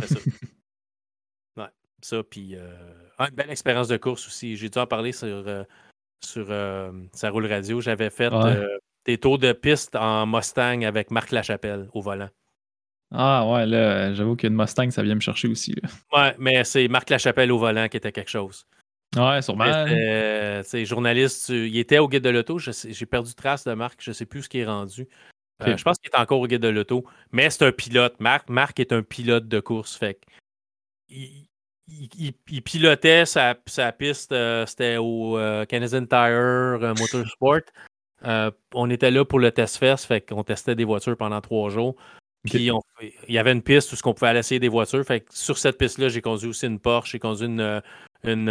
C'est ça. [laughs] ouais, ça, puis euh, une belle expérience de course aussi. J'ai dû en parler sur, euh, sur euh, sa roule radio. J'avais fait des tours de piste en Mustang avec Marc Lachapelle au volant. Ah ouais, là, j'avoue qu'une Mustang, ça vient me chercher aussi. Ouais, mais c'est Marc Lachapelle au volant qui était quelque chose. Ouais, sûrement. C'est journaliste, il était au guide de l'auto. J'ai perdu trace de Marc, je ne sais plus ce qui est rendu. je pense qu'il est encore au guide de l'auto, mais c'est un pilote. Marc, Marc est un pilote de course. Fait il, il, pilotait sa, piste, euh, c'était au euh, Canadian Tire euh, Motorsport. on était là pour le test fest, fait qu'on testait des voitures pendant trois jours. Puis il y avait une piste où on pouvait aller essayer des voitures. Fait sur cette piste-là, j'ai conduit aussi une Porsche, j'ai conduit une, une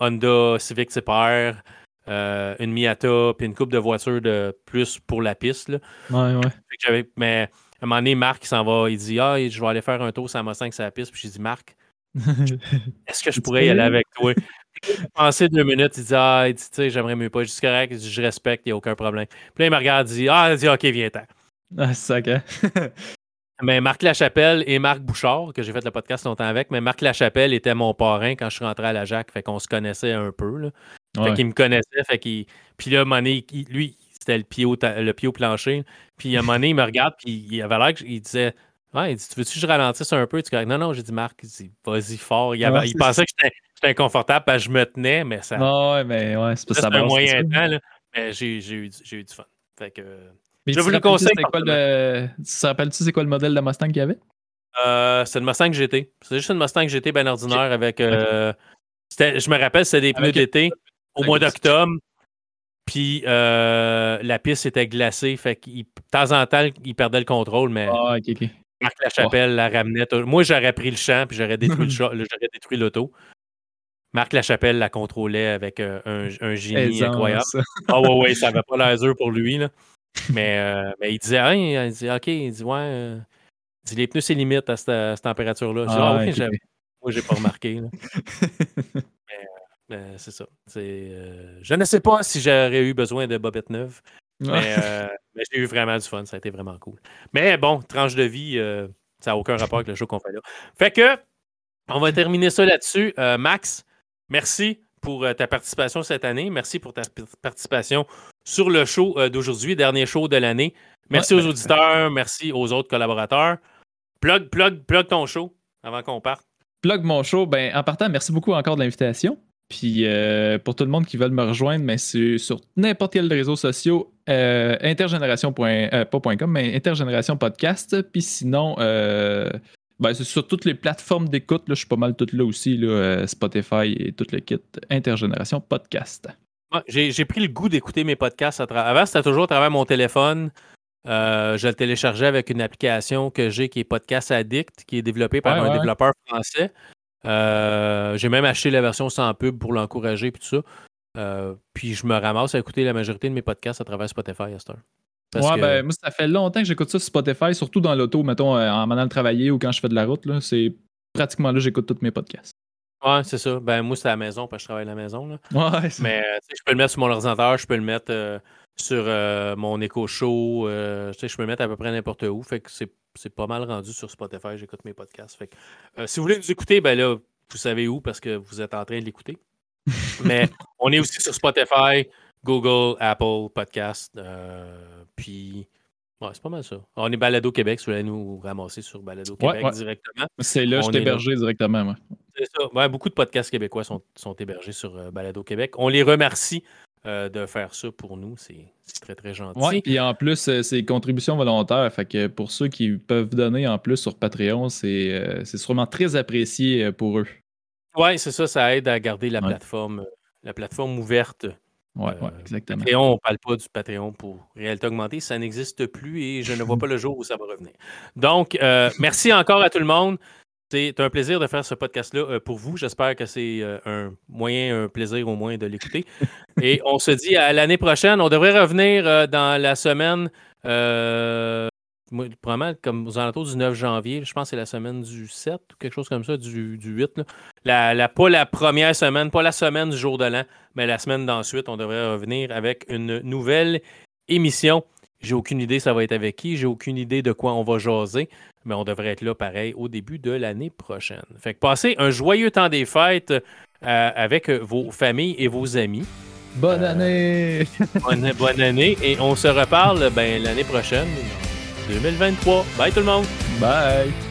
Honda Civic Super, une Miata, puis une coupe de voitures de plus pour la piste. Là. Ouais, ouais. mais à un moment donné, Marc s'en va, il dit Ah, je vais aller faire un tour sur la Mustang sur la piste. Puis j'ai dit Marc, [laughs] est-ce que je pourrais y aller avec toi? Il pensé deux minutes, il dit Ah, tu sais, j'aimerais mieux pas. Je dis correct, je respecte, il n'y a aucun problème. Puis là, il me regarde, il dit Ah, il dit Ok, viens-t'en. Ah, c'est ça, [laughs] Mais Marc Lachapelle et Marc Bouchard, que j'ai fait le podcast longtemps avec, mais Marc Lachapelle était mon parrain quand je suis rentré à la Jacques, fait qu'on se connaissait un peu. Là. Fait qu'il me connaissait, fait qu'il. Puis là, Monet, lui, c'était le pied au, le pied au plancher. Puis à un moment donné, il me regarde, puis il avait l'air qu'il disait Ouais, il dit Tu veux-tu que je ralentisse un peu tu Non, non, j'ai dit Marc, vas-y fort. Il, pensait que j'étais inconfortable parce que je me tenais, mais ça. Non, ouais, mais ouais, c'est pas ça. un moyen temps, là, mais j'ai eu, eu, du fun. Fait que. Mais je vous le conseille. Le... Tu te rappelles-tu c'est quoi le modèle de Mustang qu'il y avait? Euh, C'est une Mustang GT. C'est juste une Mustang GT bien ordinaire avec. Euh, je me rappelle, c'était des pneus d'été au mois d'octobre. Puis euh, la piste était glacée. Fait que de temps en temps, il perdait le contrôle, mais. Ah, ok, ok. Marc Lachapelle la ramenait. Moi, j'aurais pris le champ puis j'aurais détruit [laughs] j'aurais détruit l'auto. Marc Lachapelle la contrôlait avec un, génie incroyable. Ah ouais, ouais, ça n'avait pas l'air pour lui. Là. Mais, euh, mais il disait, il dit, OK, il dit, ouais, euh, dit, les pneus, c'est limite à cette, température-là. Je dis, ah, oui, okay. moi, j'ai pas remarqué. [laughs] mais, c'est ça. je ne sais pas si j'aurais eu besoin de bobettes neuves. Euh, [laughs] mais, j'ai eu vraiment du fun. Ça a été vraiment cool. Mais bon, tranche de vie, euh, ça n'a aucun rapport avec le show qu'on fait là. Fait que, on va terminer ça là-dessus. Euh, Max, merci pour ta participation cette année. Merci pour ta participation sur le show d'aujourd'hui, dernier show de l'année. Merci aux auditeurs, merci aux autres collaborateurs. Plug, plug, plug ton show avant qu'on parte. Plug mon show. Ben, en partant, merci beaucoup encore de l'invitation. Puis euh, pour tout le monde qui veut me rejoindre, mais c'est sur n'importe quel réseau social, euh, intergénération. Euh, mais intergénération podcast. Puis sinon, ben, c'est sur toutes les plateformes d'écoute. Je suis pas mal toutes là aussi, Spotify et tout le kit. Intergénération podcast. J'ai pris le goût d'écouter mes podcasts. À Avant, c'était toujours à travers mon téléphone. je le téléchargeais avec une application que j'ai qui est Podcast Addict, qui est développée par un développeur français. Euh, j'ai même acheté la version sans pub pour l'encourager puis tout ça. Euh, puis je me ramasse à écouter la majorité de mes podcasts à travers Spotify à cette Ouais, ben, moi, ça fait longtemps que j'écoute ça sur Spotify, surtout dans l'auto, mettons, euh, en m'en travailler ou quand je fais de la route. C'est pratiquement là que j'écoute tous mes podcasts. Ouais, c'est ça. Ben, moi, c'est à la maison parce que je travaille à la maison. Là. Ouais, Mais je peux le mettre sur mon ordinateur, je peux le mettre sur mon Echo Show, je peux le mettre à peu près n'importe où. Fait que c'est c'est pas mal rendu sur Spotify. J'écoute mes podcasts. Fait euh, si vous voulez nous écouter, ben là, vous savez où parce que vous êtes en train de l'écouter. [laughs] Mais on est aussi sur Spotify, Google, Apple Podcast. Euh, puis, ouais, c'est pas mal ça. On est Balado Québec, si vous voulez nous ramasser sur Balado Québec directement. C'est là, je suis hébergé directement. Moi. C'est ça. Ouais, beaucoup de podcasts québécois sont, sont hébergés sur euh, Balado Québec. On les remercie euh, de faire ça pour nous. C'est très, très gentil. Oui, et en plus, euh, c'est contribution volontaire. Fait que pour ceux qui peuvent donner en plus sur Patreon, c'est sûrement très apprécié pour eux. Oui, c'est ça. Ça aide à garder la plateforme, la plateforme ouverte. Oui, ouais, exactement. Patreon, on ne parle pas du Patreon pour réalité augmentée. Ça n'existe plus et je ne vois pas le jour où ça va revenir. Donc, [laughs] merci encore à tout le monde. C'est un plaisir de faire ce podcast-là euh, pour vous. J'espère que c'est euh, un moyen, un plaisir au moins de l'écouter. Et on se dit à l'année prochaine. On devrait revenir euh, dans la semaine, probablement comme aux alentours du 9 janvier. Je pense que c'est la semaine du 7 ou quelque chose comme ça, du, 8. La, la, pas la première semaine, pas la semaine du jour de l'an, mais la semaine d'ensuite. On devrait revenir avec une nouvelle émission. J'ai aucune idée ça va être avec qui, j'ai aucune idée de quoi on va jaser, mais on devrait être là pareil au début de l'année prochaine. Fait que passez un joyeux temps des fêtes euh, avec vos familles et vos amis. Bonne euh, année! bonne, année et on se reparle ben, l'année prochaine, 2023. Bye tout le monde! Bye!